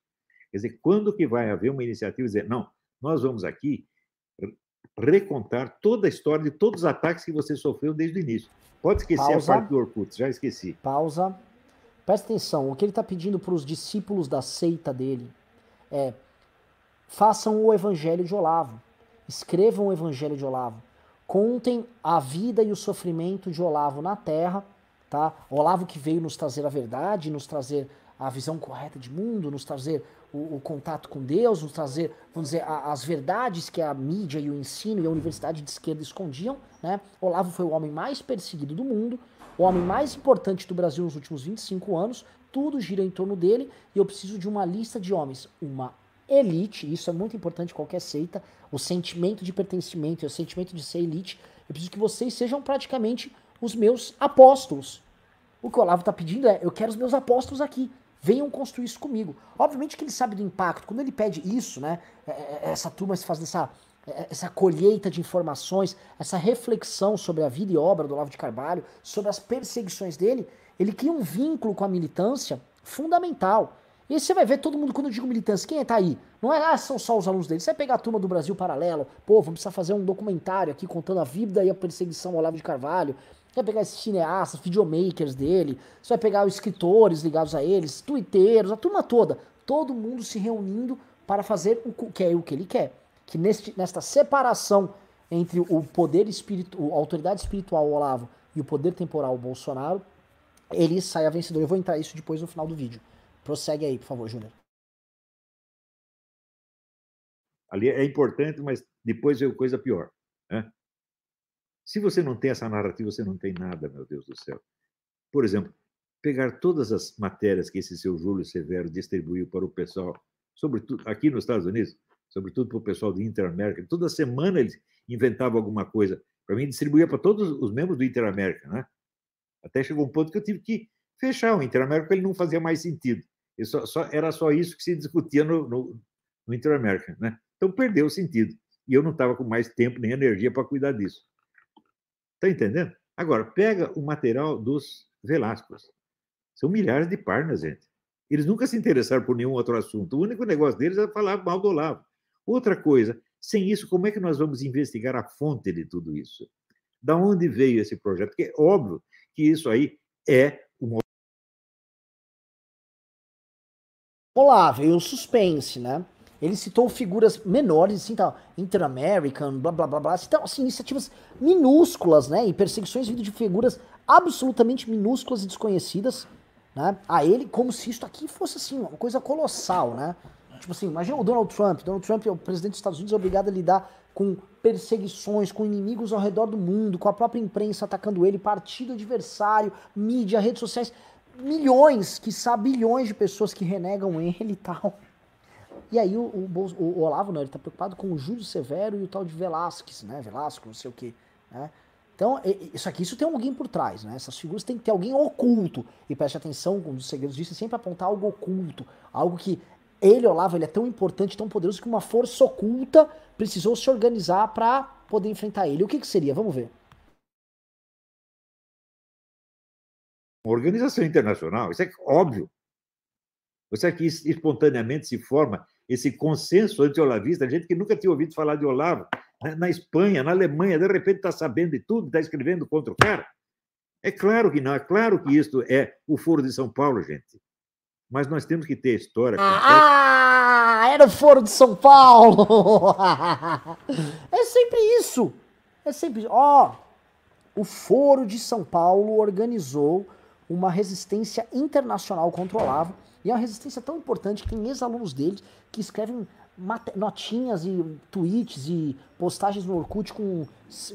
Quer dizer, quando que vai haver uma iniciativa dizer, não, nós vamos aqui recontar toda a história de todos os ataques que você sofreu desde o início. Pode esquecer Pausa. a parte do Orkut, já esqueci. Pausa. Presta atenção, o que ele está pedindo para os discípulos da seita dele é façam o evangelho de Olavo, escrevam o evangelho de Olavo, contem a vida e o sofrimento de Olavo na terra, tá? Olavo que veio nos trazer a verdade, nos trazer a visão correta de mundo, nos trazer o, o, contato com Deus, nos trazer, vamos dizer, a, as verdades que a mídia e o ensino e a universidade de esquerda escondiam. Né? Olavo foi o homem mais perseguido do mundo, o homem mais importante do Brasil nos últimos 25 anos, tudo gira em torno dele e eu preciso de uma lista de homens, uma elite, isso é muito importante em qualquer seita, o sentimento de pertencimento e o sentimento de ser elite. Eu preciso que vocês sejam praticamente os meus apóstolos. O que o Olavo está pedindo é: eu quero os meus apóstolos aqui venham construir isso comigo. Obviamente que ele sabe do impacto. Quando ele pede isso, né, é, é, é, essa turma se faz dessa essa colheita de informações, essa reflexão sobre a vida e obra do Olavo de Carvalho, sobre as perseguições dele, ele cria um vínculo com a militância fundamental. E você vai ver todo mundo, quando eu digo militância, quem tá aí? Não é, ah, são só os alunos dele. Você vai pegar a turma do Brasil Paralelo, pô, vamos precisar fazer um documentário aqui contando a vida e a perseguição ao Olavo de Carvalho. Você vai pegar esses cineastas, videomakers dele, você vai pegar os escritores ligados a eles, twitteiros, a turma toda. Todo mundo se reunindo para fazer o que é o que ele quer. Que neste, nesta separação entre o poder espiritual, a autoridade espiritual, Olavo, e o poder temporal, Bolsonaro, ele saia vencedor. Eu vou entrar isso depois no final do vídeo. Prossegue aí, por favor, Júnior. Ali é importante, mas depois veio coisa pior. Se você não tem essa narrativa, você não tem nada, meu Deus do céu. Por exemplo, pegar todas as matérias que esse seu Júlio Severo distribuiu para o pessoal, sobretudo aqui nos Estados Unidos, sobretudo para o pessoal do Interamérica. Toda semana ele inventava alguma coisa. Para mim, distribuía para todos os membros do Interamérica, né? Até chegou um ponto que eu tive que fechar o Interamérica, ele não fazia mais sentido. Só, só, era só isso que se discutia no, no, no Interamérica, né? Então perdeu o sentido. E eu não estava com mais tempo nem energia para cuidar disso. Está entendendo? Agora, pega o material dos Velascos. São milhares de páginas, gente. Eles nunca se interessaram por nenhum outro assunto. O único negócio deles é falar mal do Olavo. Outra coisa, sem isso, como é que nós vamos investigar a fonte de tudo isso? Da onde veio esse projeto? Porque é óbvio que isso aí é uma. Olá, veio o suspense, né? Ele citou figuras menores, assim, tal, Inter-American, blá blá blá blá. Então, assim, iniciativas minúsculas, né? E perseguições vindo de figuras absolutamente minúsculas e desconhecidas, né? A ele, como se isso aqui fosse, assim, uma coisa colossal, né? Tipo assim, imagina o Donald Trump. Donald Trump é o presidente dos Estados Unidos, é obrigado a lidar com perseguições, com inimigos ao redor do mundo, com a própria imprensa atacando ele, partido adversário, mídia, redes sociais. Milhões, que bilhões de pessoas que renegam ele e tal. E aí o, o, o Olavo, não, ele tá preocupado com o Júlio Severo e o tal de Velasquez, né? Velasco, não sei o quê. Né? Então, isso aqui, isso tem alguém por trás, né? Essas figuras tem que ter alguém oculto. E preste atenção, um dos segredos disso é sempre apontar algo oculto. Algo que ele, Olavo, ele é tão importante, tão poderoso que uma força oculta precisou se organizar para poder enfrentar ele. O que, que seria? Vamos ver. Uma organização internacional, isso é óbvio. Você aqui espontaneamente se forma esse consenso anti-olavista, gente que nunca tinha ouvido falar de Olavo, né? na Espanha, na Alemanha, de repente está sabendo de tudo, está escrevendo contra o cara. É claro que não, é claro que isto é o Foro de São Paulo, gente. Mas nós temos que ter história. Ah, era o Foro de São Paulo! é sempre isso. É sempre. Ó, oh, o Foro de São Paulo organizou uma resistência internacional contra o Olavo e é uma resistência tão importante que tem ex-alunos dele que escrevem notinhas e tweets e postagens no Orkut com,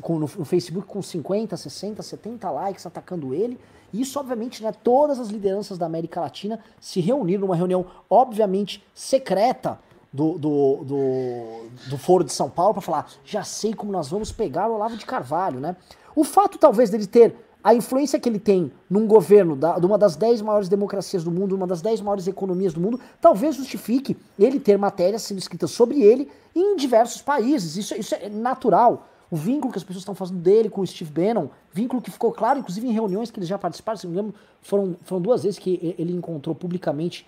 com no, Facebook com 50, 60, 70 likes atacando ele. E isso, obviamente, né, todas as lideranças da América Latina se reuniram numa reunião, obviamente, secreta do, do, do, do Foro de São Paulo para falar: já sei como nós vamos pegar o Olavo de Carvalho, né? O fato, talvez, dele ter a influência que ele tem num governo da, de uma das dez maiores democracias do mundo, uma das dez maiores economias do mundo, talvez justifique ele ter matérias sendo escritas sobre ele em diversos países. Isso, isso é natural. O vínculo que as pessoas estão fazendo dele com o Steve Bannon, vínculo que ficou claro, inclusive em reuniões que eles já participaram, se não me engano, foram, foram duas vezes que ele encontrou publicamente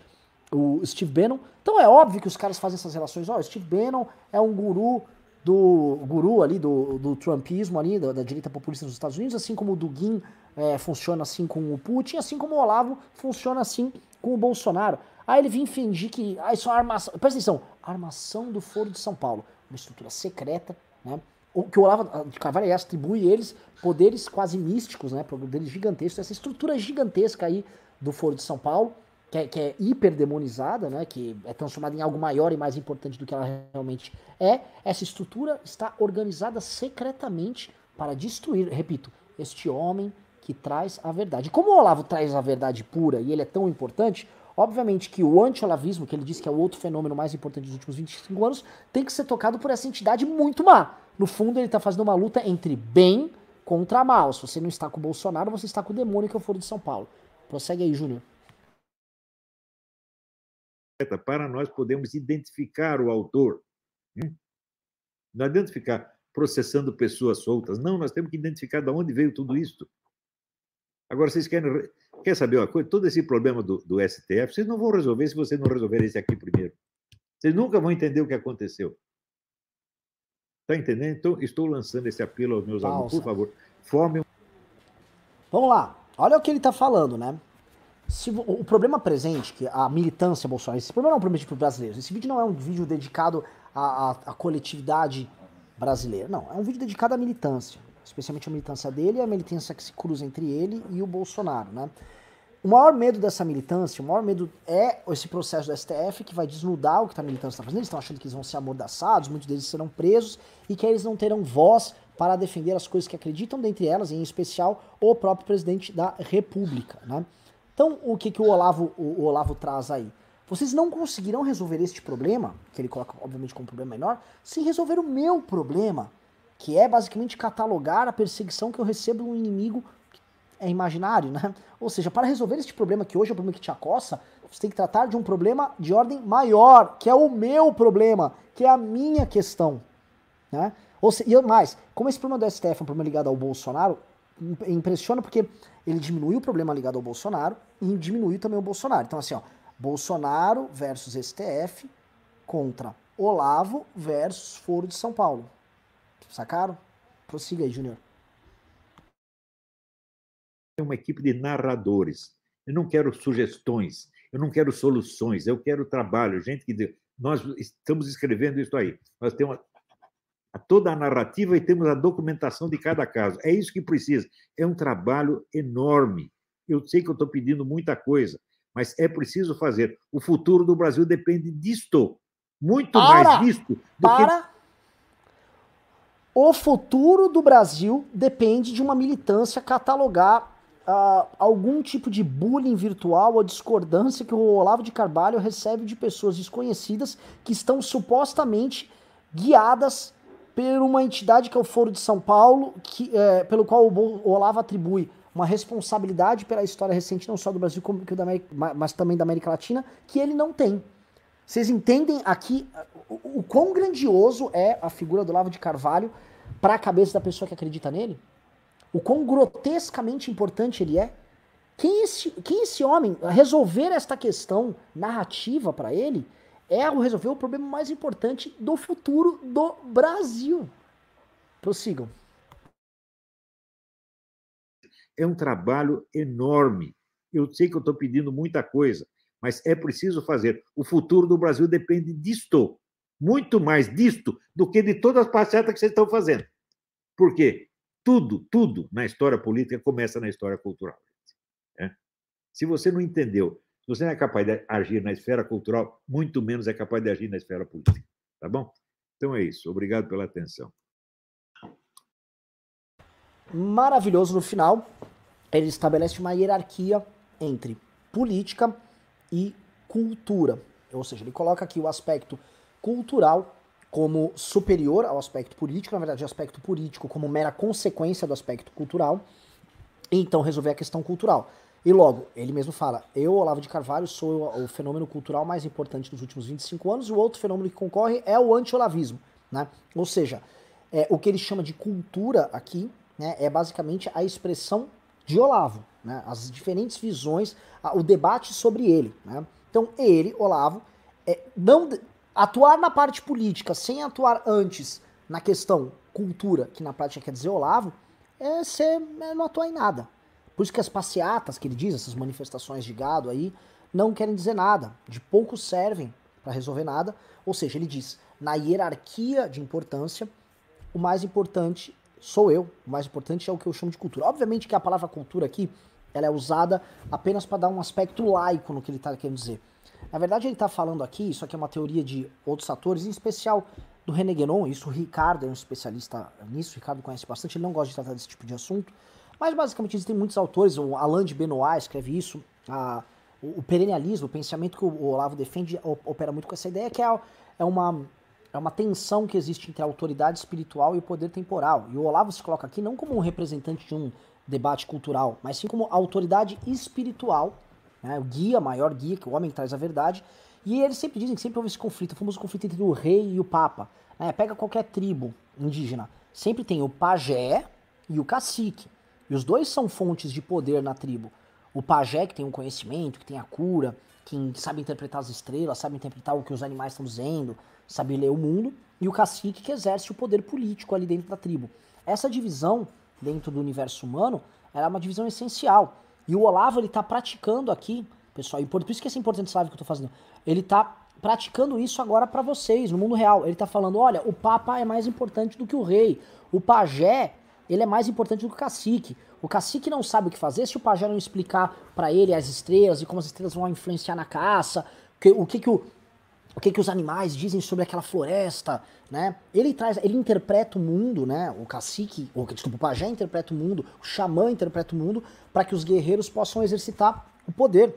o Steve Bannon. Então é óbvio que os caras fazem essas relações. Ó, oh, Steve Bannon é um guru do guru ali, do, do Trumpismo ali, da, da, direita populista dos Estados Unidos, assim como o Dugin é, funciona assim com o Putin, assim como o Olavo funciona assim com o Bolsonaro. Aí ele vinha fingir que ah, isso é armação. Presta atenção, armação do Foro de São Paulo, uma estrutura secreta, né? O que o Olavo de Carvalho atribui eles poderes quase místicos, né? Poderes gigantescos, essa estrutura gigantesca aí do Foro de São Paulo, que é, que é hiperdemonizada, né, que é transformada em algo maior e mais importante do que ela realmente é, essa estrutura está organizada secretamente para destruir, repito, este homem que traz a verdade. Como o Olavo traz a verdade pura e ele é tão importante, obviamente que o anti-olavismo, que ele diz que é o outro fenômeno mais importante dos últimos 25 anos, tem que ser tocado por essa entidade muito má. No fundo, ele está fazendo uma luta entre bem contra mal. Se você não está com o Bolsonaro, você está com o demônio que o Foro de São Paulo. Prossegue aí, Júnior. Para nós podermos identificar o autor. Hum? Não adianta ficar processando pessoas soltas. Não, nós temos que identificar de onde veio tudo isso. Agora, vocês querem quer saber uma coisa? Todo esse problema do, do STF, vocês não vão resolver se vocês não resolverem esse aqui primeiro. Vocês nunca vão entender o que aconteceu. Está entendendo? Então, estou lançando esse apelo aos meus alunos. Por favor, formem. Vamos lá. Olha o que ele está falando, né? Se, o problema presente, que a militância bolsonarista, esse problema não é um problema para os brasileiros. Esse vídeo não é um vídeo dedicado à, à, à coletividade brasileira. Não, é um vídeo dedicado à militância. Especialmente a militância dele e a militância que se cruza entre ele e o Bolsonaro, né? O maior medo dessa militância, o maior medo é esse processo do STF que vai desnudar o que a militância está fazendo. Eles estão achando que eles vão ser amordaçados, muitos deles serão presos e que eles não terão voz para defender as coisas que acreditam, dentre elas, em especial, o próprio presidente da República. Né? Então, o que, que o, Olavo, o, o Olavo traz aí? Vocês não conseguirão resolver este problema, que ele coloca, obviamente, como um problema menor, sem resolver o meu problema, que é basicamente catalogar a perseguição que eu recebo de um inimigo é imaginário, né? Ou seja, para resolver este problema que hoje é o problema que te acossa, você tem que tratar de um problema de ordem maior, que é o meu problema, que é a minha questão, né? Ou seja, e mais, como esse problema do STF é um problema ligado ao Bolsonaro, impressiona porque ele diminuiu o problema ligado ao Bolsonaro e diminuiu também o Bolsonaro. Então assim, ó, Bolsonaro versus STF contra Olavo versus Foro de São Paulo. Sacaram? Prossiga aí, Júnior uma equipe de narradores. Eu não quero sugestões, eu não quero soluções, eu quero trabalho, gente que nós estamos escrevendo isso aí. Nós temos toda a narrativa e temos a documentação de cada caso. É isso que precisa. É um trabalho enorme. Eu sei que eu estou pedindo muita coisa, mas é preciso fazer. O futuro do Brasil depende disto, muito para, mais disto do para. que o futuro do Brasil depende de uma militância catalogar uh, algum tipo de bullying virtual ou discordância que o Olavo de Carvalho recebe de pessoas desconhecidas que estão supostamente guiadas por uma entidade que é o Foro de São Paulo, que, é, pelo qual o Olavo atribui uma responsabilidade pela história recente, não só do Brasil, como da América, mas também da América Latina, que ele não tem. Vocês entendem aqui o, o quão grandioso é a figura do Olavo de Carvalho para a cabeça da pessoa que acredita nele? o quão grotescamente importante ele é. Quem esse, quem esse homem, resolver esta questão narrativa para ele, é resolver o problema mais importante do futuro do Brasil. Prossigam. É um trabalho enorme. Eu sei que eu estou pedindo muita coisa, mas é preciso fazer. O futuro do Brasil depende disto, muito mais disto do que de todas as passeatas que vocês estão fazendo. Por quê? Tudo, tudo na história política começa na história cultural. Né? Se você não entendeu, você não é capaz de agir na esfera cultural, muito menos é capaz de agir na esfera política. Tá bom? Então é isso. Obrigado pela atenção. Maravilhoso no final. Ele estabelece uma hierarquia entre política e cultura. Ou seja, ele coloca aqui o aspecto cultural como superior ao aspecto político, na verdade, o aspecto político como mera consequência do aspecto cultural, e então resolver a questão cultural. E logo, ele mesmo fala: eu, Olavo de Carvalho, sou o fenômeno cultural mais importante dos últimos 25 anos, e o outro fenômeno que concorre é o anti-olavismo. Né? Ou seja, é, o que ele chama de cultura aqui né, é basicamente a expressão de Olavo, né? as diferentes visões, o debate sobre ele. Né? Então, ele, Olavo, é, não, atuar na parte política sem atuar antes na questão cultura, que na prática quer dizer Olavo, é, ser, é não atuar em nada. Por isso que as passeatas que ele diz, essas manifestações de gado aí, não querem dizer nada, de pouco servem para resolver nada. Ou seja, ele diz, na hierarquia de importância, o mais importante sou eu, o mais importante é o que eu chamo de cultura. Obviamente que a palavra cultura aqui ela é usada apenas para dar um aspecto laico no que ele está querendo dizer. Na verdade, ele está falando aqui, isso aqui é uma teoria de outros atores, em especial do René Guénon, isso o Ricardo é um especialista nisso, o Ricardo conhece bastante, ele não gosta de tratar desse tipo de assunto, mas basicamente existem muitos autores, o Alain de Benoit escreve isso, a, o, o perennialismo, o pensamento que o, Olavo defende opera muito com essa ideia, que é, é, uma, é uma tensão que existe entre a autoridade espiritual e o poder temporal. E o Olavo se coloca aqui não como um representante de um debate cultural, mas sim como autoridade espiritual, né, o guia, maior guia, que o homem traz a verdade, e eles sempre dizem que sempre houve esse conflito, o famoso conflito entre o rei e o papa. Né? Pega qualquer tribo indígena, sempre tem o pajé e o cacique. E os dois são fontes de poder na tribo. O pajé, que tem um conhecimento, que tem a cura, que sabe interpretar as estrelas, sabe interpretar o que os animais estão dizendo, sabe ler o mundo, e o cacique que exerce o poder político ali dentro da tribo. Essa divisão dentro do universo humano era é uma divisão essencial. E o Olavo ele está praticando aqui, pessoal, e por isso que é importante o que eu estou fazendo. Ele está praticando isso agora para vocês, no mundo real. Ele está falando, olha, o Papa é mais importante do que o rei. O pajé, ele é mais importante do que o cacique. O cacique não sabe o que fazer se o pajé não explicar para ele as estrelas e como as estrelas vão influenciar na caça, que, o que que o, o que que os animais dizem sobre aquela floresta, né? Ele traz, ele interpreta o mundo, né? O cacique, ou desculpa, o pajé interpreta o mundo, o xamã interpreta o mundo para que os guerreiros possam exercitar o poder,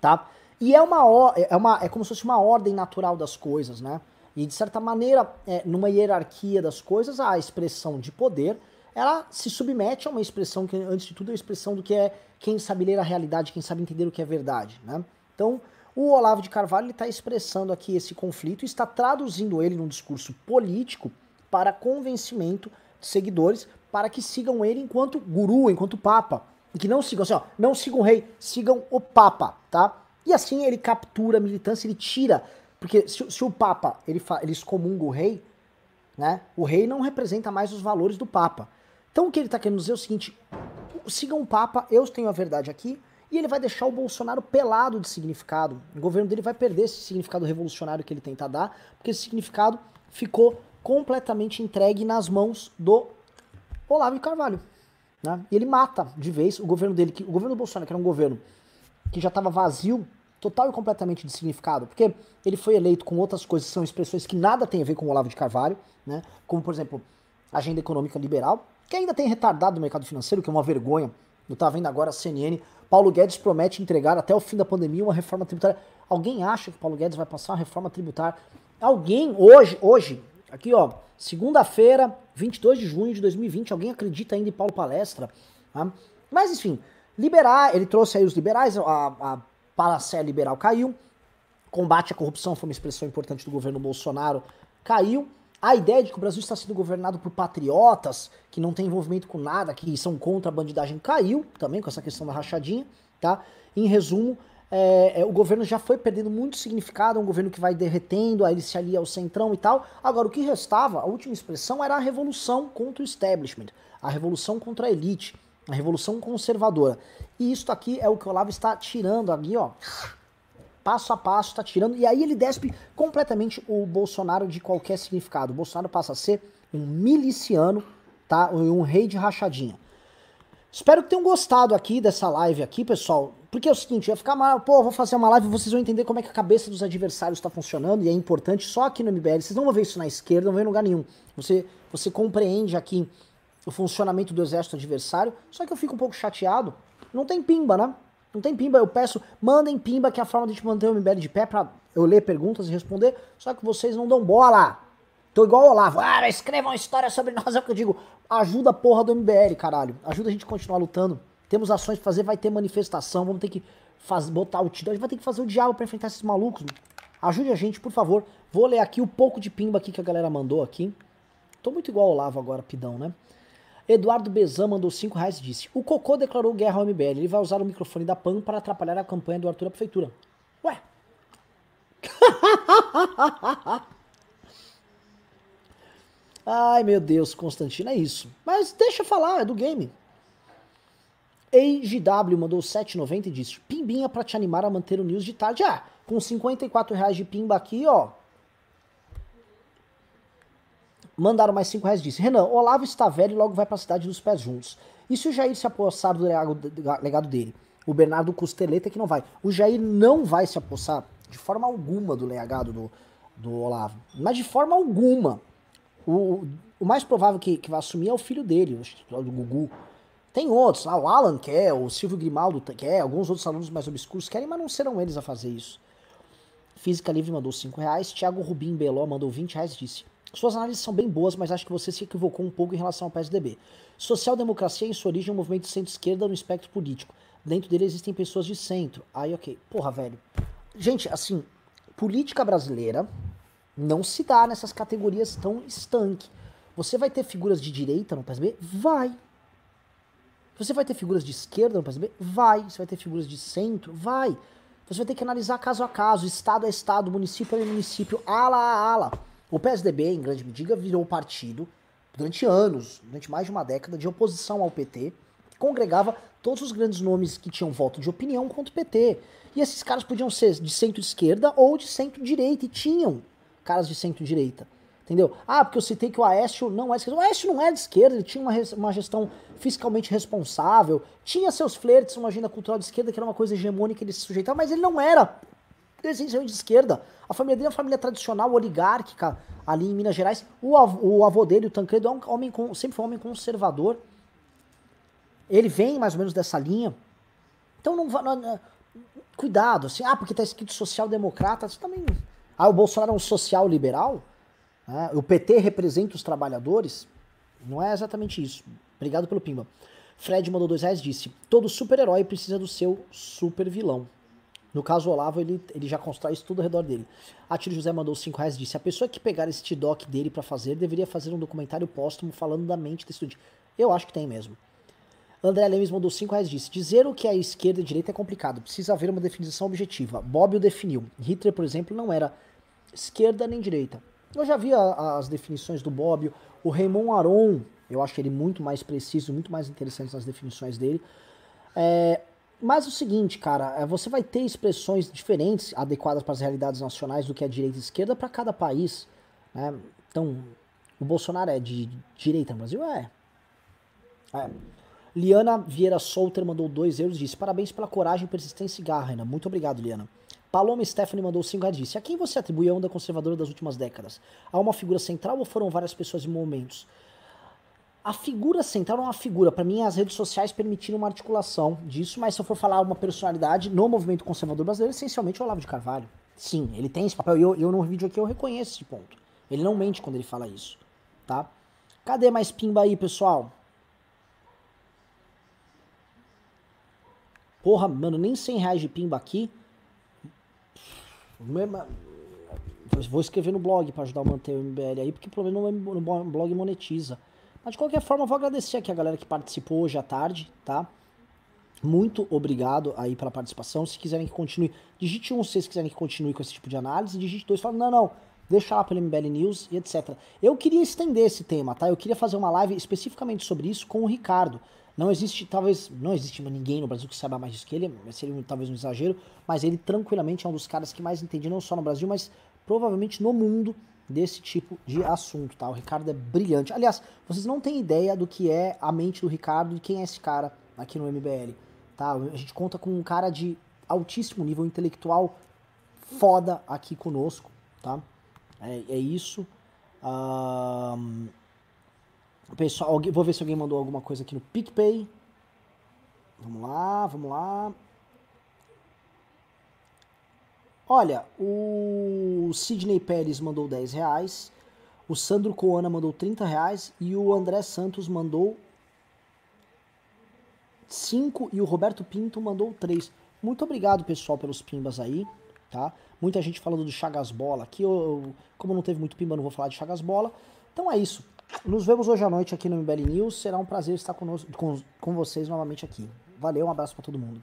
tá? E é uma, é uma é como se fosse uma ordem natural das coisas, né? E de certa maneira, é, numa hierarquia das coisas, a expressão de poder, ela se submete a uma expressão que, antes de tudo, é a expressão do que é quem sabe ler a realidade, quem sabe entender o que é verdade, né? Então, o Olavo de Carvalho está expressando aqui esse conflito e está traduzindo ele num discurso político para convencimento de seguidores para que sigam ele enquanto guru, enquanto papa. E que não sigam assim, ó, não sigam o rei, sigam o papa, tá? E assim ele captura a militância, ele tira. Porque se, se o Papa ele, ele excomunga o rei, né? O rei não representa mais os valores do Papa. Então o que ele está querendo dizer é o seguinte: sigam o Papa, eu tenho a verdade aqui, e ele vai deixar o Bolsonaro pelado de significado. O governo dele vai perder esse significado revolucionário que ele tenta dar, porque esse significado ficou completamente entregue nas mãos do Olavo de Carvalho. Né? E ele mata de vez o governo dele, que, o governo do Bolsonaro, que era um governo que já estava vazio total e completamente de significado, porque ele foi eleito com outras coisas, são expressões que nada tem a ver com o Olavo de Carvalho, né? Como, por exemplo, agenda econômica liberal, que ainda tem retardado o mercado financeiro, que é uma vergonha. Eu tava vendo agora a CNN, Paulo Guedes promete entregar até o fim da pandemia uma reforma tributária. Alguém acha que Paulo Guedes vai passar uma reforma tributária? Alguém hoje, hoje, aqui ó, segunda-feira, 22 de junho de 2020, alguém acredita ainda em Paulo Palestra? Tá? Mas enfim, liberar, ele trouxe aí os liberais, a, a Palacé liberal caiu. Combate à corrupção foi uma expressão importante do governo Bolsonaro, caiu. A ideia de que o Brasil está sendo governado por patriotas, que não tem envolvimento com nada, que são contra a bandidagem, caiu também com essa questão da rachadinha, tá? Em resumo, é, é, o governo já foi perdendo muito significado, é um governo que vai derretendo, aí ele se alia ao centrão e tal. Agora, o que restava, a última expressão, era a revolução contra o establishment, a revolução contra a elite, a revolução conservadora. E isso aqui é o que o Olavo está tirando aqui, ó. Passo a passo, está tirando. E aí ele despe completamente o Bolsonaro de qualquer significado. O Bolsonaro passa a ser um miliciano, tá? Um rei de rachadinha. Espero que tenham gostado aqui dessa live aqui, pessoal. Porque é o seguinte, vai ficar mal, pô, vou fazer uma live vocês vão entender como é que a cabeça dos adversários está funcionando e é importante só aqui no MBL. Vocês não vão ver isso na esquerda, não vão ver em lugar nenhum. Você, você compreende aqui o funcionamento do exército adversário, só que eu fico um pouco chateado não tem pimba, né? Não tem pimba. Eu peço, mandem pimba, que é a forma de a gente manter o MBL de pé pra eu ler perguntas e responder. Só que vocês não dão bola. Tô igual o Olavo. Ah, escrevam uma história sobre nós. É o que eu digo. Ajuda a porra do MBL, caralho. Ajuda a gente a continuar lutando. Temos ações pra fazer, vai ter manifestação. Vamos ter que faz, botar o título. A gente vai ter que fazer o diálogo pra enfrentar esses malucos. Ajude a gente, por favor. Vou ler aqui o pouco de pimba aqui que a galera mandou aqui. Tô muito igual ao Olavo agora, pidão, né? Eduardo Bezan mandou 5 reais e disse: O Cocô declarou guerra ao MBL. Ele vai usar o microfone da PAN para atrapalhar a campanha do Arthur à prefeitura. Ué. Ai, meu Deus, Constantino, é isso. Mas deixa eu falar, é do game. EIGW mandou 7,90 e disse: Pimbinha para te animar a manter o news de tarde. Ah, com 54 reais de pimba aqui, ó. Mandaram mais 5 reais disse: Renan, Olavo está velho e logo vai para a cidade dos pés juntos. E se o Jair se apossar do legado dele? O Bernardo Costeleta que não vai. O Jair não vai se apossar de forma alguma do legado do, do Olavo. Mas de forma alguma. O, o mais provável que, que vai assumir é o filho dele, o do Gugu. Tem outros, lá, o Alan quer, o Silvio Grimaldo quer, alguns outros alunos mais obscuros querem, mas não serão eles a fazer isso. Física Livre mandou 5 reais, Thiago Rubim Beló mandou 20 reais disse. Suas análises são bem boas, mas acho que você se equivocou um pouco em relação ao PSDB. Social-democracia, em sua origem, é um movimento de centro-esquerda no espectro político. Dentro dele existem pessoas de centro. Aí, ok. Porra, velho. Gente, assim, política brasileira não se dá nessas categorias tão estanque. Você vai ter figuras de direita no PSDB? Vai. Você vai ter figuras de esquerda no PSDB? Vai. Você vai ter figuras de centro? Vai. Você vai ter que analisar caso a caso, estado a estado, município a município, ala a ala. O PSDB, em grande medida, virou partido durante anos, durante mais de uma década, de oposição ao PT, que congregava todos os grandes nomes que tinham voto de opinião contra o PT. E esses caras podiam ser de centro-esquerda ou de centro-direita, e tinham caras de centro-direita. Entendeu? Ah, porque eu citei que o Aécio não é de esquerda. O Aécio não é de esquerda, ele tinha uma, uma gestão fiscalmente responsável, tinha seus flertes, uma agenda cultural de esquerda, que era uma coisa hegemônica, ele se sujeitava, mas ele não era essencialmente de esquerda. A família dele é uma família tradicional, oligárquica, ali em Minas Gerais. O avô, o avô dele, o Tancredo, é um homem, sempre foi um homem conservador. Ele vem mais ou menos dessa linha. Então não, não cuidado, assim, ah, porque tá escrito social-democrata, isso também. Ah, o Bolsonaro é um social-liberal? Né? O PT representa os trabalhadores? Não é exatamente isso. Obrigado pelo pimba. Fred mandou dois reais disse: todo super-herói precisa do seu super-vilão. No caso, o Olavo, ele, ele já constrói isso tudo ao redor dele. A Tiro José mandou 5 reais disse: a pessoa que pegar esse doc dele para fazer deveria fazer um documentário póstumo falando da mente desse estudante. Eu acho que tem mesmo. André Lemes mandou 5 reais disse: Dizer o que é esquerda e direita é complicado, precisa haver uma definição objetiva. Bob o definiu. Hitler, por exemplo, não era esquerda nem direita. Eu já vi a, as definições do Bob, o Raymond Aron, eu acho ele muito mais preciso, muito mais interessante nas definições dele. É, mas o seguinte, cara, é, você vai ter expressões diferentes, adequadas para as realidades nacionais do que a direita e esquerda para cada país. Né? Então, o Bolsonaro é de direita no Brasil? É. é. Liana Vieira Solter mandou 2 euros e disse: Parabéns pela coragem, persistência e garra. Muito obrigado, Liana. Paloma Stephanie mandou 5 reais e disse: A quem você atribui a onda conservadora das últimas décadas? A uma figura central ou foram várias pessoas e momentos? A figura central é uma figura. Para mim, as redes sociais permitiram uma articulação disso, mas se eu for falar uma personalidade no movimento conservador brasileiro, essencialmente é o Olavo de Carvalho. Sim, ele tem esse papel. E eu, eu no vídeo aqui eu reconheço esse ponto. Ele não mente quando ele fala isso, tá? Cadê mais pimba aí, pessoal? Porra, mano, nem 100 reais de pimba aqui. Vou escrever no blog para ajudar a manter o MBL aí, porque pelo menos no blog monetiza. Mas de qualquer forma, vou agradecer aqui a galera que participou hoje à tarde, tá? Muito obrigado aí pela participação. Se quiserem que continue, digite um se vocês quiserem que continue com esse tipo de análise, digite dois, fala, não, não, deixa lá pelo MBL News e etc. Eu queria estender esse tema, tá? Eu queria fazer uma live especificamente sobre isso com o Ricardo. Não existe, talvez, não existe ninguém no Brasil que saiba mais disso que ele, seria talvez um exagero, mas ele tranquilamente é um dos caras que mais entende, não só no Brasil, mas provavelmente no mundo, desse tipo de assunto, tá? O Ricardo é brilhante. Aliás, vocês não têm ideia do que é a mente do Ricardo e quem é esse cara aqui no MBL, tá? A gente conta com um cara de altíssimo nível intelectual foda aqui conosco, tá? É, é isso. Um, Pessoal, vou ver se alguém mandou alguma coisa aqui no PicPay. Vamos lá, vamos lá. Olha, o Sidney Pérez mandou 10 reais, o Sandro Coana mandou 30 reais e o André Santos mandou 5 e o Roberto Pinto mandou 3. Muito obrigado, pessoal, pelos pimbas aí, tá? Muita gente falando do Chagas Bola aqui, eu, como não teve muito pimba, não vou falar de Chagas Bola. Então é isso. Nos vemos hoje à noite aqui no MBL News. Será um prazer estar conosco, com, com vocês novamente aqui. Valeu, um abraço para todo mundo.